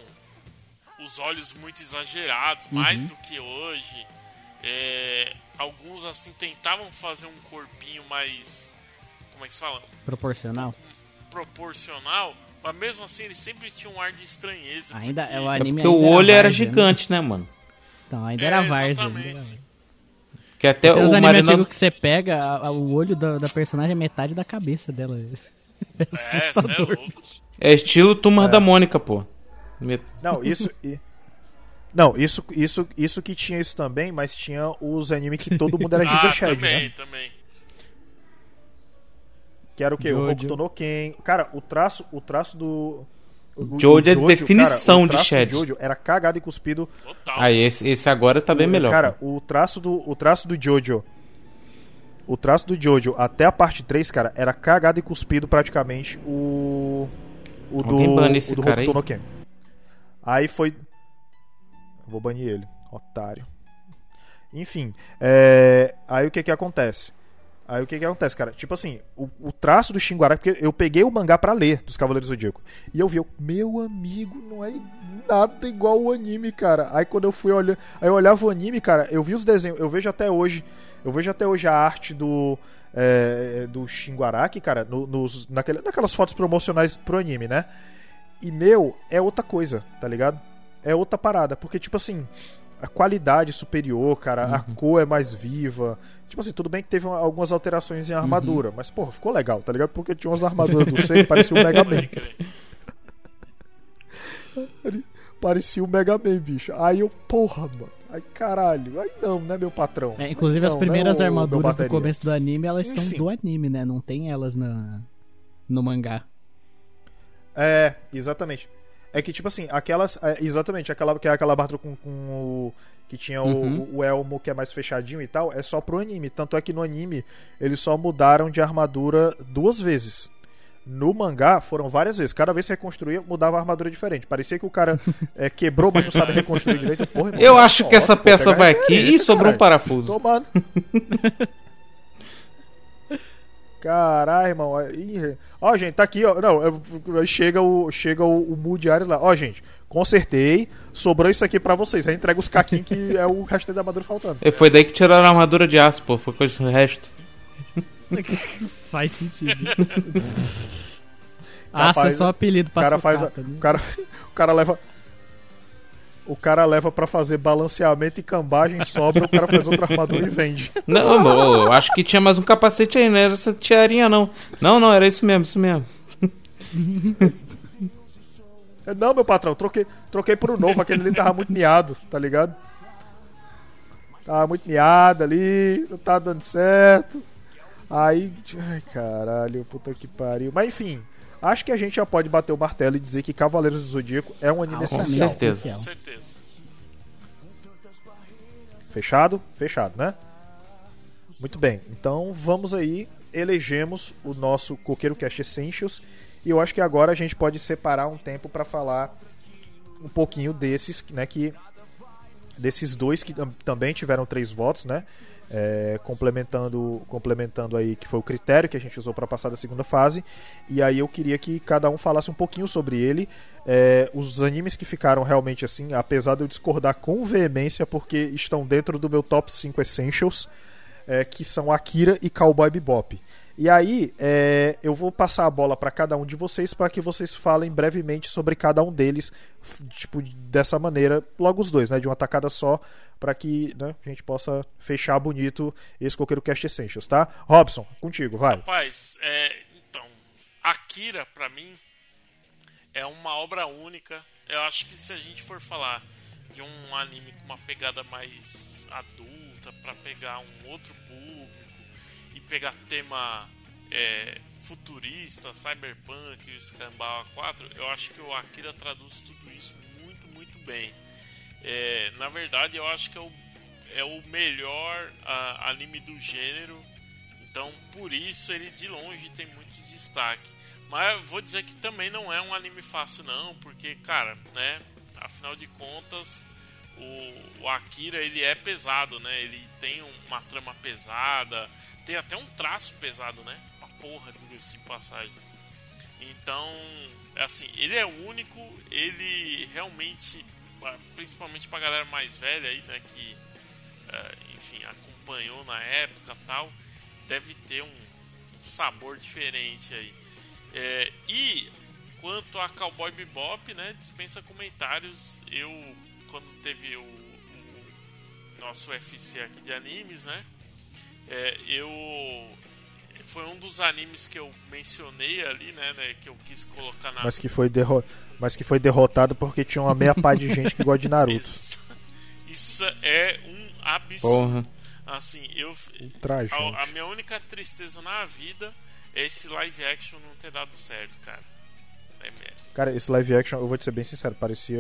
os olhos muito exagerados, mais do que hoje. É, alguns assim tentavam fazer um corpinho mais. Como é que se fala? Proporcional. Proporcional. Mas mesmo assim ele sempre tinha um ar de estranheza. Ainda porque- é o É anime porque o ainda olho era várzea, né? gigante, né, mano? Então, ainda É, era era várzea. Que até Tem os o animes Marina... antigos que você pega, a- a- o olho da, da personagem é metade da cabeça dela. É É, é assustador. louco. É estilo Turma da Mônica, pô. Não, isso. Não, isso, isso, isso que tinha isso também, mas tinha os animes que todo mundo era Ah, Giga Shed, também, né? também. Que era o quê? O Jojo. Hokuto no Ken. Cara, o traço, o traço do. o- Jojo do é definição cara, o de traço do Shed. Jojo era cagado e cuspido. Total. Aí, esse, esse agora tá bem O- melhor. Cara, o traço do o traço do Jojo. O traço do Jojo até a parte 3, cara, era cagado e cuspido praticamente o o do Alguém esse o do Hokuto no Ken. Aí foi Vou banir ele, otário. Enfim, é... aí o que que acontece? Aí o que que acontece, cara? Tipo assim, o, o traço do Shinguara, porque eu peguei o mangá pra ler dos Cavaleiros do Zodíaco. E eu vi, eu, meu amigo, não é nada igual o anime, cara. Aí quando eu fui olhar, aí eu olhava o anime, cara, eu vi os desenhos, eu vejo até hoje, eu vejo até hoje a arte do é, do Shinguaraki, cara, no- nos, naquele, naquelas fotos promocionais pro anime, né? E meu, é outra coisa, tá ligado? É outra parada, porque tipo assim, a qualidade superior, cara, a cor é mais viva. Tipo assim, tudo bem que teve uma- algumas alterações em armadura, mas porra, ficou legal, tá ligado? Porque tinha umas armaduras do Sei que parecia um Mega Man. Parecia um Mega Man, bicho. Aí eu, porra, mano. Aí caralho. Aí não, né, meu patrão? É, inclusive, as Não, primeiras não, meu armaduras do começo do anime, elas Enfim. são do anime, né? Não tem elas na, no mangá. É, exatamente. É que, tipo assim, aquelas. é, exatamente, aquela que é aquela armadura com, com o. Que tinha o- Uhum. o, elmo que é mais fechadinho e tal, é só pro anime. Tanto é que no anime eles só mudaram de armadura duas vezes. No mangá foram várias vezes. Cada vez que reconstruía, mudava a armadura diferente. Parecia que o cara é, quebrou, mas não sabe reconstruir direito. Porra, irmão, Eu acho que essa peça vai aqui e sobrou um parafuso. Tomando. Caralho, irmão. Ih, Ó, gente, tá aqui, ó. Não, chega o, chega o, o Mood Ares lá. Ó, gente, consertei. Sobrou isso aqui pra vocês. Aí entrega os caquinhos que é o resto da armadura faltando. E Foi daí que tiraram a armadura de aço, pô. Foi com o resto. Faz sentido. Aço é só apelido O pra cara faz. a- sucata, né? O cara, o cara leva. O cara leva pra fazer balanceamento e cambagem, sobra, o cara faz outra armadura e vende. Não, eu acho que tinha mais um capacete aí, não era essa tiarinha, não. Não, não, era isso mesmo, isso mesmo. É, Não, meu patrão, troquei, troquei por um novo, aquele ali tava muito miado, tá ligado? Tava muito miado ali, não tá dando certo. Aí, ai caralho, puta que pariu. Mas enfim, acho que a gente já pode bater o martelo e dizer que Cavaleiros do Zodíaco é um anime Altamente essencial. certeza. essencial. Com certeza. Fechado? Fechado, né? Muito bem, então vamos aí, elegemos o nosso Coqueiro Cast Essentials e eu acho que agora a gente pode separar um tempo pra falar um pouquinho desses, né, que desses dois que tam- também tiveram três votos, né? É, complementando, complementando aí que foi o critério que a gente usou para passar da segunda fase. E aí eu queria que cada um falasse um pouquinho sobre ele. É, os animes que ficaram realmente assim, apesar de eu discordar com veemência, porque estão dentro do meu top 5 essentials, é, que são Akira e Cowboy Bebop. E aí, é, eu vou passar a bola para cada um de vocês para que vocês falem brevemente sobre cada um deles, tipo dessa maneira, logo os dois, né, de uma tacada só, para que né, a gente possa fechar bonito esse Coqueiro Cast Essentials, tá? Robson, contigo, vai. Rapaz, é, então, Akira, pra mim, é uma obra única. Eu acho que se a gente for falar de um anime com uma pegada mais adulta, pra pegar um outro público e pegar tema é, futurista, cyberpunk e o Scambau 4, eu acho que o Akira traduz tudo isso muito, muito bem. É, na verdade, eu acho que é o, é o melhor ah, anime do gênero então, por isso ele de longe tem muito destaque. Mas vou dizer que também não é um anime fácil não, porque, cara, né, afinal de contas, o, o Akira ele é pesado, né? Ele tem uma trama pesada, tem até um traço pesado, né? Pra porra, diga-se de passagem. Então, é assim, ele é único, ele realmente, principalmente pra galera mais velha aí, né, que eh, enfim, acompanhou na época tal, deve ter um, um sabor diferente aí. É, e quanto a Cowboy Bebop, né, dispensa comentários. Eu, quando teve o, o nosso UFC aqui de animes, né, é, eu foi um dos animes que eu mencionei ali, né, né, que eu quis colocar na Mas que foi, derro... Mas que foi derrotado porque tinha uma meia pá de gente que gosta de Naruto. Isso, isso é um absurdo. Porra. Assim, eu Ultra, a, a minha única tristeza na vida é esse live action não ter dado certo, cara. É mesmo. Cara, esse live action, eu vou te ser bem sincero, parecia,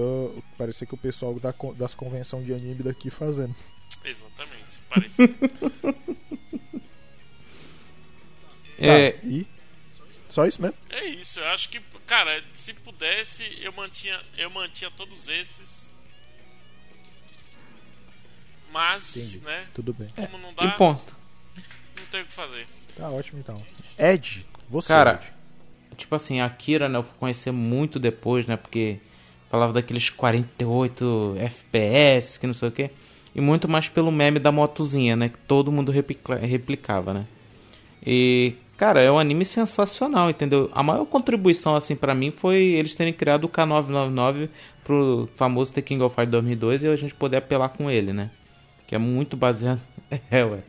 parecia que o pessoal da, das convenções de anime daqui fazendo. Exatamente, parece. É, Tá, e? Só isso mesmo? é isso, eu acho que, cara, se pudesse, eu mantinha, eu mantinha todos esses. Mas, Entendi. né, Tudo bem. como não dá, e ponto. não tem o que fazer. Tá ótimo então. Ed, você. Cara, Ed. Tipo assim, a Akira, né, eu fui conhecer muito depois, né? Porque falava daqueles 48 FPS, que não sei o que. E muito mais pelo meme da motozinha, né? Que todo mundo replica- replicava, né? E, cara, é um anime sensacional, entendeu? A maior contribuição, assim, pra mim foi eles terem criado o K999 pro famoso The King of Fighters 2002 e a gente poder apelar com ele, né? Que é muito baseado... é, ué.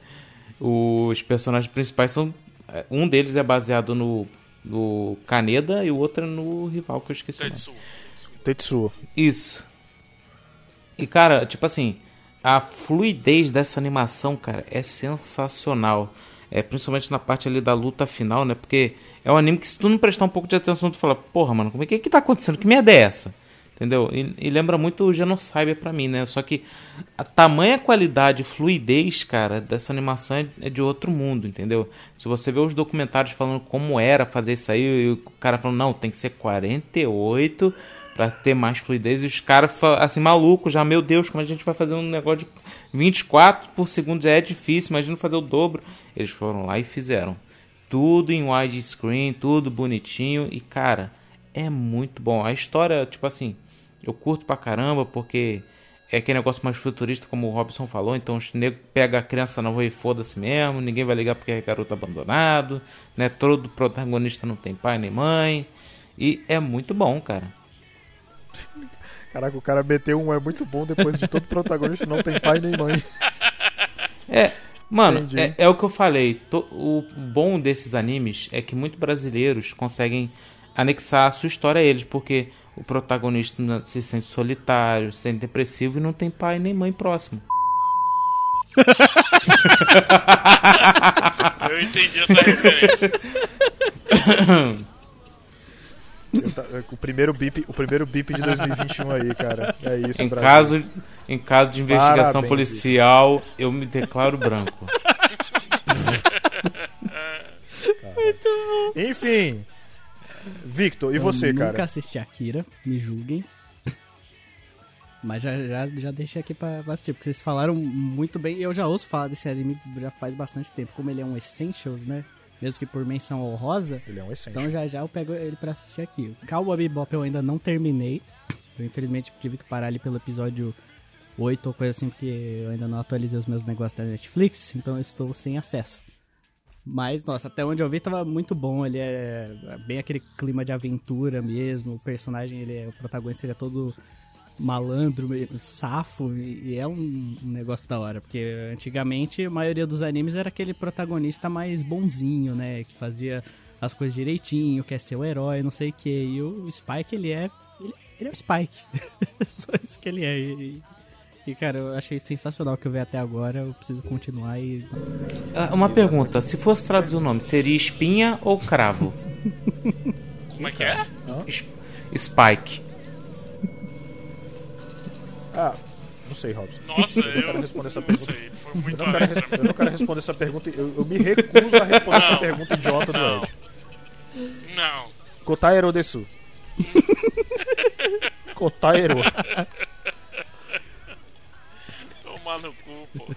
Os personagens principais são... é, Um deles é baseado no, no Kaneda e o outro é no rival que eu esqueci o nome. Tetsu. Tetsuo. Isso. E, cara, tipo assim, a fluidez dessa animação, cara, é sensacional. É, principalmente na parte ali da luta final, né? Porque é um anime que se tu não prestar um pouco de atenção, tu fala, porra, mano, como é que, que tá acontecendo? Que merda é essa? Entendeu? E, e lembra muito o Genocyber pra mim, né? Só que a tamanha qualidade e fluidez, cara, dessa animação é, é de outro mundo, entendeu? Se você vê os documentários falando como era fazer isso aí, e o cara falando, não, tem que ser 48 pra ter mais fluidez, e os caras, assim, malucos já, meu Deus, como a gente vai fazer um negócio de 24 por segundo já é difícil, imagina fazer o dobro. Eles foram lá e fizeram. Tudo em widescreen, tudo bonitinho, e cara, é muito bom. A história, tipo assim, eu curto pra caramba, porque é aquele negócio mais futurista, como o Robson falou. Então, os negros pega a criança na rua e foda-se mesmo. Ninguém vai ligar porque é garoto abandonado, né? Todo protagonista não tem pai nem mãe. E é muito bom, cara. Caraca, o cara meteu um é muito bom depois de todo protagonista não tem pai nem mãe. É, mano, é, é o que eu falei. O bom desses animes é que muitos brasileiros conseguem anexar a sua história a eles, porque o protagonista se sente solitário, se sente depressivo e não tem pai nem mãe próximo. Eu entendi essa referência. Eu tá- O primeiro bip, o primeiro bip de 2021 aí, cara. É isso, Em Brasil. caso, em caso de investigação Parabéns, policial, eu me declaro branco. Enfim. Victor, e Eu você, nunca cara? assisti Akira, me julguem. Mas já, já, já deixei aqui pra, pra assistir, porque vocês falaram muito bem. E eu já ouço falar desse anime já faz bastante tempo. Como ele é um Essentials, né? Mesmo que por menção honrosa. Ele é um. Então já já eu pego ele pra assistir aqui. O Cowboy Bebop eu ainda não terminei. Eu infelizmente tive que parar ali pelo episódio 8 ou coisa assim, porque eu ainda não atualizei os meus negócios da Netflix, então eu estou sem acesso. Mas, nossa, até onde eu vi tava muito bom. Ele é bem aquele clima de aventura mesmo. O personagem, ele é, o protagonista, ele é todo malandro, meio safo. E, é um, negócio da hora. Porque antigamente a maioria dos animes era aquele protagonista mais bonzinho, né? Que fazia as coisas direitinho, quer ser o herói, não sei o que. E o Spike, ele é. Ele, ele é o Spike. Só isso que ele é. E, e, cara, eu achei sensacional o que eu vi até agora. Eu preciso continuar e. Ah, Uma pergunta, se fosse traduzir o nome, seria espinha ou cravo? Como é que é? Spike. Ah, não sei, Robson. Nossa, Eu não quero eu responder essa não pergunta. sei, foi Eu muito não, quero, eu não quero responder essa pergunta. Eu, eu me recuso a responder essa Não. pergunta idiota do Não. Ed. Não. Kotaero desu. Kotaero. Tomar no cu, pô.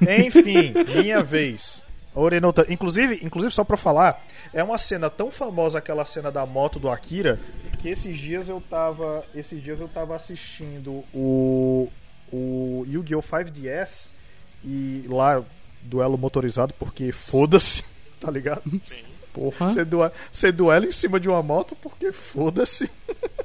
Enfim, minha vez. Orenota. Inclusive, inclusive, só pra falar, é uma cena tão famosa aquela cena da moto do Akira que esses dias eu tava. Esses dias eu tava assistindo o. O Yu-Gi-Oh! 5DS e lá duelo motorizado porque foda-se, tá ligado? Sim. Porra. Você duela, você duela em cima de uma moto porque foda-se.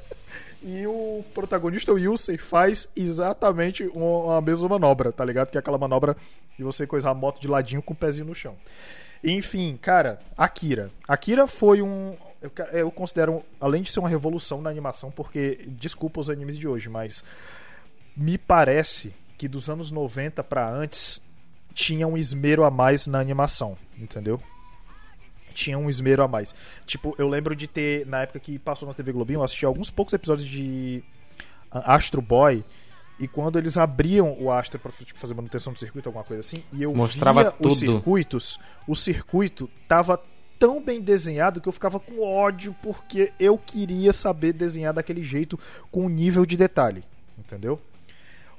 e o protagonista, o Yusei, faz exatamente uma, a mesma manobra, tá ligado? Que é aquela manobra de você coisar a moto de ladinho com o pezinho no chão. Enfim, cara, Akira. Akira foi um. Eu, eu considero, além de ser uma revolução na animação, porque, desculpa os animes de hoje, mas me parece que dos anos 90 pra antes tinha um esmero a mais na animação, entendeu? Tinha um esmero a mais. Tipo, eu lembro de ter, na época que passou na TV Globinho, eu assisti alguns poucos episódios de ah, Astro Boy. E quando eles abriam o Astro pra tipo, fazer manutenção do circuito, alguma coisa assim, e eu Mostrava via tudo. os circuitos, o circuito tava tão bem desenhado que eu ficava com ódio porque eu queria saber desenhar daquele jeito com um nível de detalhe, entendeu?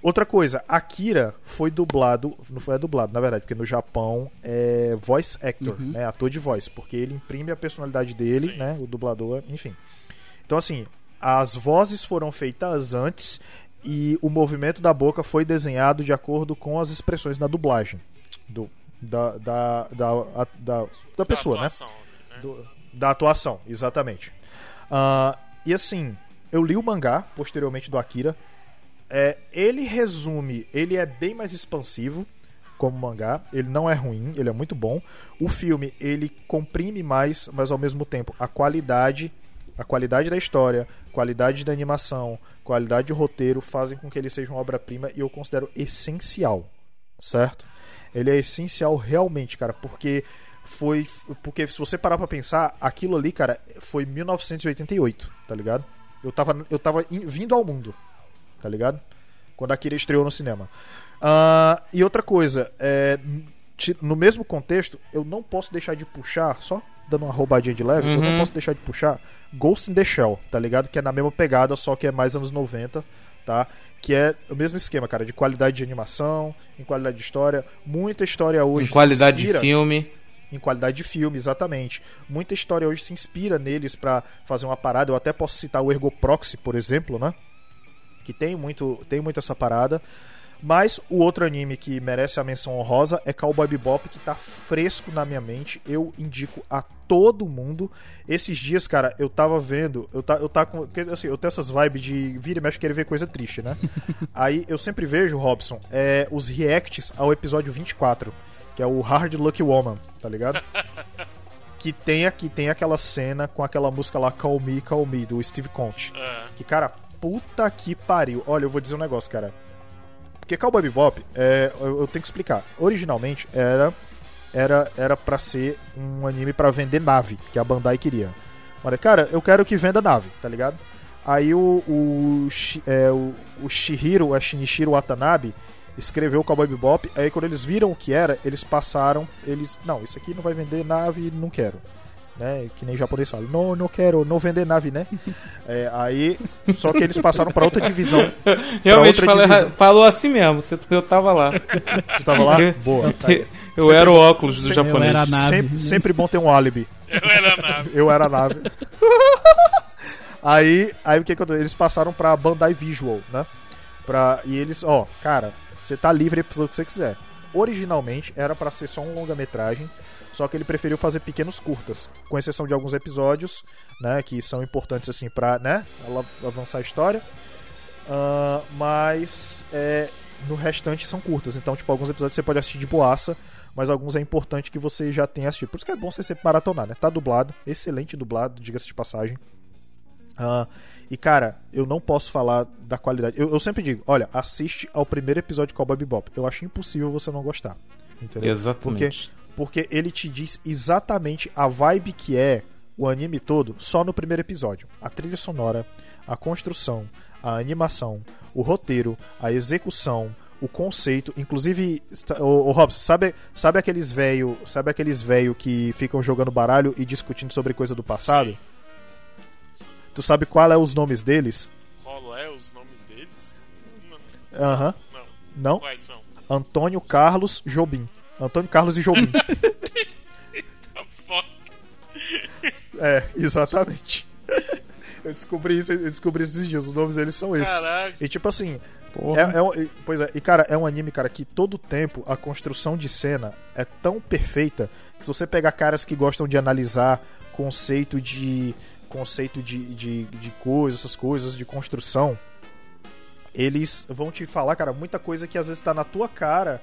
Outra coisa, Akira foi dublado, não foi dublado, na verdade, porque no Japão é voice actor, né, ator de voz, porque ele imprime a personalidade dele, Sim. né, o dublador, enfim. Então assim, as vozes foram feitas antes e o movimento da boca foi desenhado de acordo com as expressões na dublagem do da da da, a- da, da pessoa, né? atuação, né? do- da atuação, exatamente. Ah, e assim, eu li o mangá posteriormente do Akira. É, ele resume, ele é bem mais expansivo como mangá. Ele não é ruim, ele é muito bom. O filme ele comprime mais, mas ao mesmo tempo a qualidade, a qualidade da história, qualidade da animação, qualidade do roteiro fazem com que ele seja uma obra-prima e eu considero essencial, certo? Ele é essencial realmente, cara, porque foi porque se você parar pra pensar, aquilo ali, cara, foi 1988, tá ligado? Eu tava eu tava in- vindo ao mundo, tá ligado? Quando a Akira estreou no cinema. Ah, e outra coisa, é, no mesmo contexto, eu não posso deixar de puxar, só dando uma roubadinha de leve, eu não Uhum. posso deixar de puxar Ghost in the Shell, tá ligado? Que é na mesma pegada, só que é mais anos 90, tá? Que é o mesmo esquema, cara, de qualidade de animação, em qualidade de história. Muita história hoje Em qualidade de inspira- filme. em qualidade de filme, exatamente. Muita história hoje se inspira neles pra fazer uma parada. Eu até posso citar o Ergo Proxy, por exemplo, né? Que tem muito, tem muito essa parada. Mas o outro anime que merece a menção honrosa é Cowboy Bebop, que tá fresco na minha mente. Eu indico a todo mundo. Esses dias, cara, eu tava vendo, eu tá, eu tá com, assim, eu tenho essas vibes de vira e mexe querer ver coisa triste, né? Aí eu sempre vejo, Robson, é, os reacts ao episódio 24, que é o Hard Lucky Woman, tá ligado? que tem aqui tem aquela cena com aquela música lá Call Me, Call Me do Steve Conte. É. Que cara, puta que pariu. Olha, eu vou dizer um negócio, cara. Porque Cowboy Bebop, é, eu, eu tenho que explicar. Originalmente era era era para ser um anime pra vender nave, que a Bandai queria. Olha, cara, eu quero que venda nave, tá ligado? Aí o o, é, o, o Shihiro, a Shinichiro Watanabe, escreveu o Cowboy Bebop. Aí quando eles viram o que era, eles passaram, eles, não, isso aqui não vai vender nave, não quero. Né? Que nem japonês fala, não, não quero, não vender nave, né? É, aí, só que eles passaram pra outra divisão. Realmente outra falou, divisão. falou assim mesmo. você- Eu tava lá. Tu tava lá? Boa. tá. Eu era o óculos do Sempre- japonês. Eu era a nave. Sempre, sempre bom ter um álibi. Eu era a nave. Eu era a nave. aí, aí o que aconteceu? Eles passaram pra Bandai Visual, né? Pra, e eles, ó, cara, você tá livre pra fazer o que você quiser. Originalmente era pra ser só um longa-metragem, só que ele preferiu fazer pequenos curtas, com exceção de alguns episódios, né, que são importantes assim pra, né, avançar a história. Ah, mas é, no restante são curtas, então tipo alguns episódios você pode assistir de boaça, mas alguns é importante que você já tenha assistido. Por isso que é bom você sempre maratonar, né? Tá dublado, excelente dublado, diga-se de passagem. Ah, e cara, eu não posso falar da qualidade. Eu, eu sempre digo, olha, assiste ao primeiro episódio de Cowboy Bebop. Eu acho impossível você não gostar. Entendeu? Exatamente. porque ele te diz exatamente a vibe que é o anime todo só no primeiro episódio. A trilha sonora, a construção, a animação, o roteiro, a execução, o conceito, inclusive, o, o Robson, sabe, sabe aqueles velho, sabe aqueles velho que ficam jogando baralho e discutindo sobre coisa do passado? Sim. Tu sabe qual é os nomes deles? Qual é os nomes deles? Não. Aham. não. Não? Quais são? Antônio Carlos Jobim. Antônio Carlos e Jobim. É, exatamente. Eu descobri isso, eu descobri esses dias. Os nomes deles são esses. Caraca. E tipo assim. É, é um- pois é, e cara, é um anime, cara, que todo tempo a construção de cena é tão perfeita que se você pegar caras que gostam de analisar conceito de. conceito de, de, de coisas, essas coisas, de construção, eles vão te falar, cara, muita coisa que às vezes tá na tua cara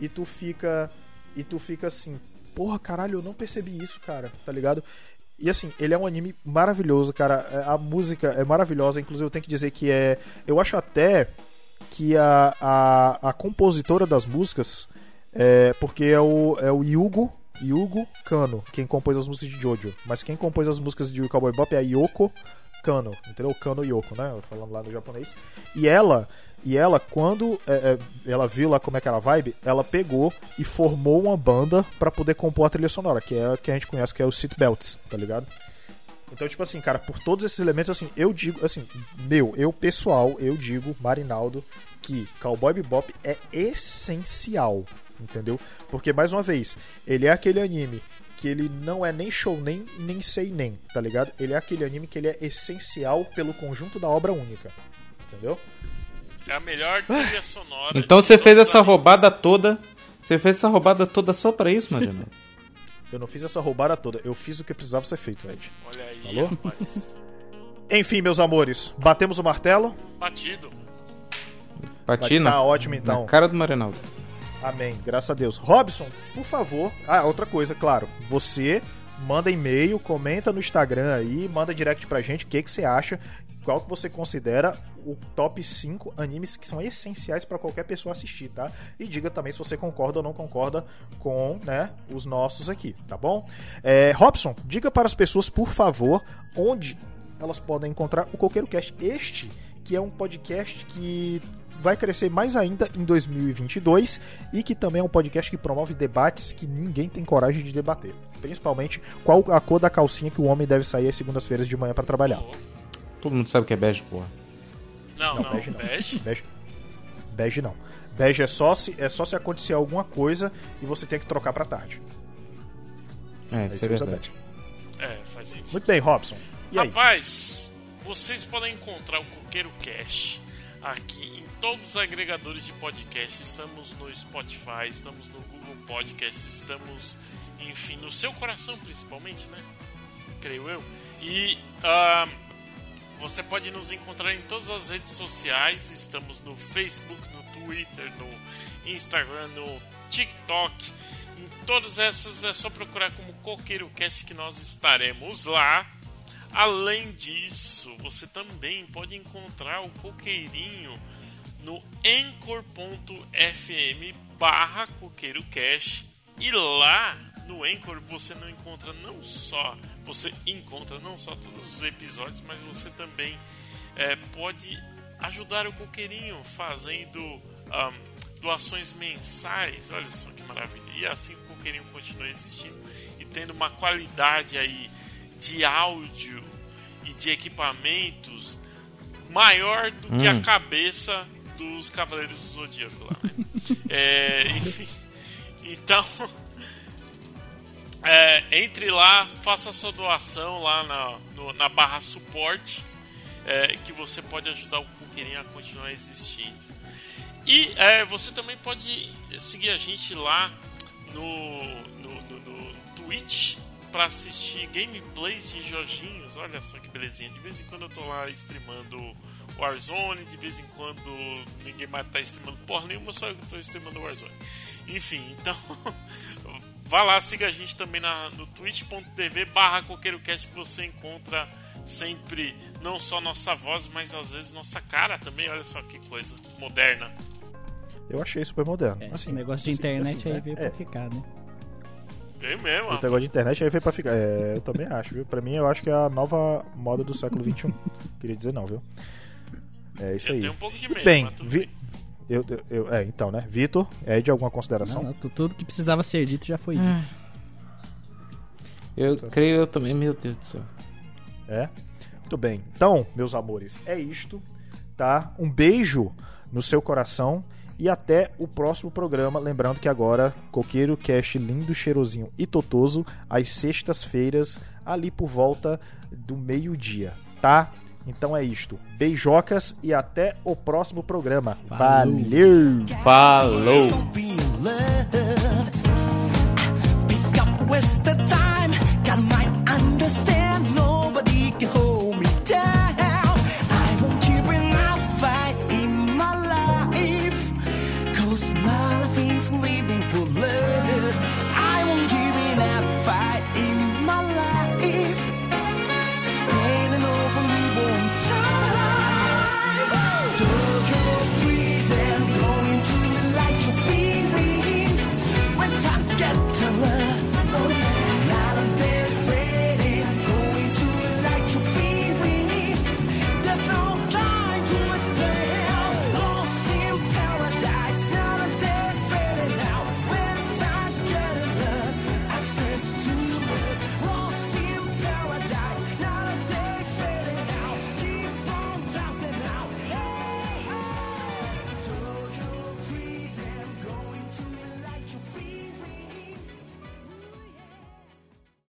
e tu fica. E tu fica assim, porra, caralho, eu não percebi isso, cara, tá ligado? E assim, ele é um anime maravilhoso, cara. É, A música é maravilhosa, inclusive eu tenho que dizer que é. Eu acho até que a, a, a compositora das músicas é porque é o, é o Yugo, Yugo Kano, quem compôs as músicas de Jojo. Mas quem compôs as músicas de Cowboy Bop é a Yoko Kano, entendeu? Kano Yoko, né? Falando lá no japonês. E ela, e ela quando é, é, ela viu lá como é que era a vibe, ela pegou e formou uma banda pra poder compor a trilha sonora, que é a que a gente conhece que é o Seatbelts, tá ligado? Então, tipo assim, cara, por todos esses elementos, assim, eu digo, assim, meu, eu pessoal, eu digo, Marinaldo, que Cowboy Bebop é essencial, entendeu? Porque, mais uma vez, ele é aquele anime que ele não é nem show nem nem sei nem, tá ligado? Ele é aquele anime que ele é essencial pelo conjunto da obra única, entendeu? É a melhor trilha sonora. Então você fez essa animes. roubada toda. Você fez essa roubada toda só pra isso, Mariano? Eu não fiz essa roubada toda, eu fiz o que precisava ser feito, Ed. Olha aí, Falou? rapaz. Enfim, meus amores, batemos o martelo. Batido. Patina? Tá ótimo, então. Na cara do Marinaldo. Amém, graças a Deus. Robson, por favor. Ah, outra coisa, claro. Você manda e-mail, comenta no Instagram aí, manda direct pra gente o que, que você acha, qual que você considera o top 5 animes que são essenciais pra qualquer pessoa assistir, tá? E diga também se você concorda ou não concorda com, né, os nossos aqui, tá bom? É, Robson, diga para as pessoas, por favor, onde elas podem encontrar o Coqueiro Cast. Este, que é um podcast que vai crescer mais ainda em 2022 e que também é um podcast que promove debates que ninguém tem coragem de debater. Principalmente qual a cor da calcinha que o homem deve sair às segundas-feiras de manhã pra trabalhar. Todo mundo sabe que é bege, porra. Não, não, bege bege. não. Bege, bege não. Bege é só se é só se acontecer alguma coisa e você tem que trocar pra tarde. É, Aí isso é verdade. bege. É, faz sentido. Muito bem, Robson. E aí? Rapaz, vocês podem encontrar o Coqueiro Cash aqui em todos os agregadores de podcast. Estamos no Spotify, estamos no Google Podcast, estamos, enfim, no seu coração principalmente, né? Creio eu. E ah, você pode nos encontrar em todas as redes sociais. Estamos no Facebook, no Twitter, no Instagram, no TikTok. Em todas essas é só procurar como Coqueiro Cast que nós estaremos lá. Além disso, você também pode encontrar o Coqueirinho no anchor.fm barra coqueirocast e lá no Anchor você não encontra não só você encontra não só todos os episódios, mas você também é, pode ajudar o Coqueirinho fazendo ahm, doações mensais. Olha só que maravilha! E assim o Coqueirinho continua existindo e tendo uma qualidade aí de áudio e de equipamentos maior do que a cabeça dos Cavaleiros do Zodíaco lá, né? É, enfim, então é, entre lá, faça sua doação lá na, no- na barra suporte, é, que você pode ajudar o Coqueirinho a continuar existindo. E é, você também pode seguir a gente lá no, no, no, no Twitch para assistir gameplays de joginhos. Olha só que belezinha. De vez em quando eu tô lá streamando Warzone, de vez em quando ninguém mais tá streamando porra nenhuma, só eu tô streamando Warzone. Enfim, então vá lá, siga a gente também na, no twitch.tv barra coqueirocast que você encontra sempre não só nossa voz, mas às vezes nossa cara também. Olha só que coisa moderna. Eu achei super moderno. É, assim, esse negócio de assim, internet assim, aí né? veio É, pra ficar, né? Bem mesmo, O negócio de internet aí veio pra ficar. É, eu também acho, viu? Pra mim, eu acho que é a nova moda do século XXI. Queria dizer não, viu? É isso Eu aí. tenho um pouco de medo, bem, mas tudo Vi... bem. Eu, eu, eu- é, então, né? Vitor, é de alguma consideração? Não, não, tu- tudo que precisava ser dito já foi dito. Eu creio eu também, meu Deus do céu. É? Muito bem. Então, meus amores, é isto, tá? Um beijo no seu coração e até o próximo programa. Lembrando que agora, Coqueiro Cast lindo, cheirosinho e totoso, às sextas-feiras, ali por volta do meio-dia, tá? Então é isto. Beijocas e até o próximo programa. Valeu! Falou! Falou.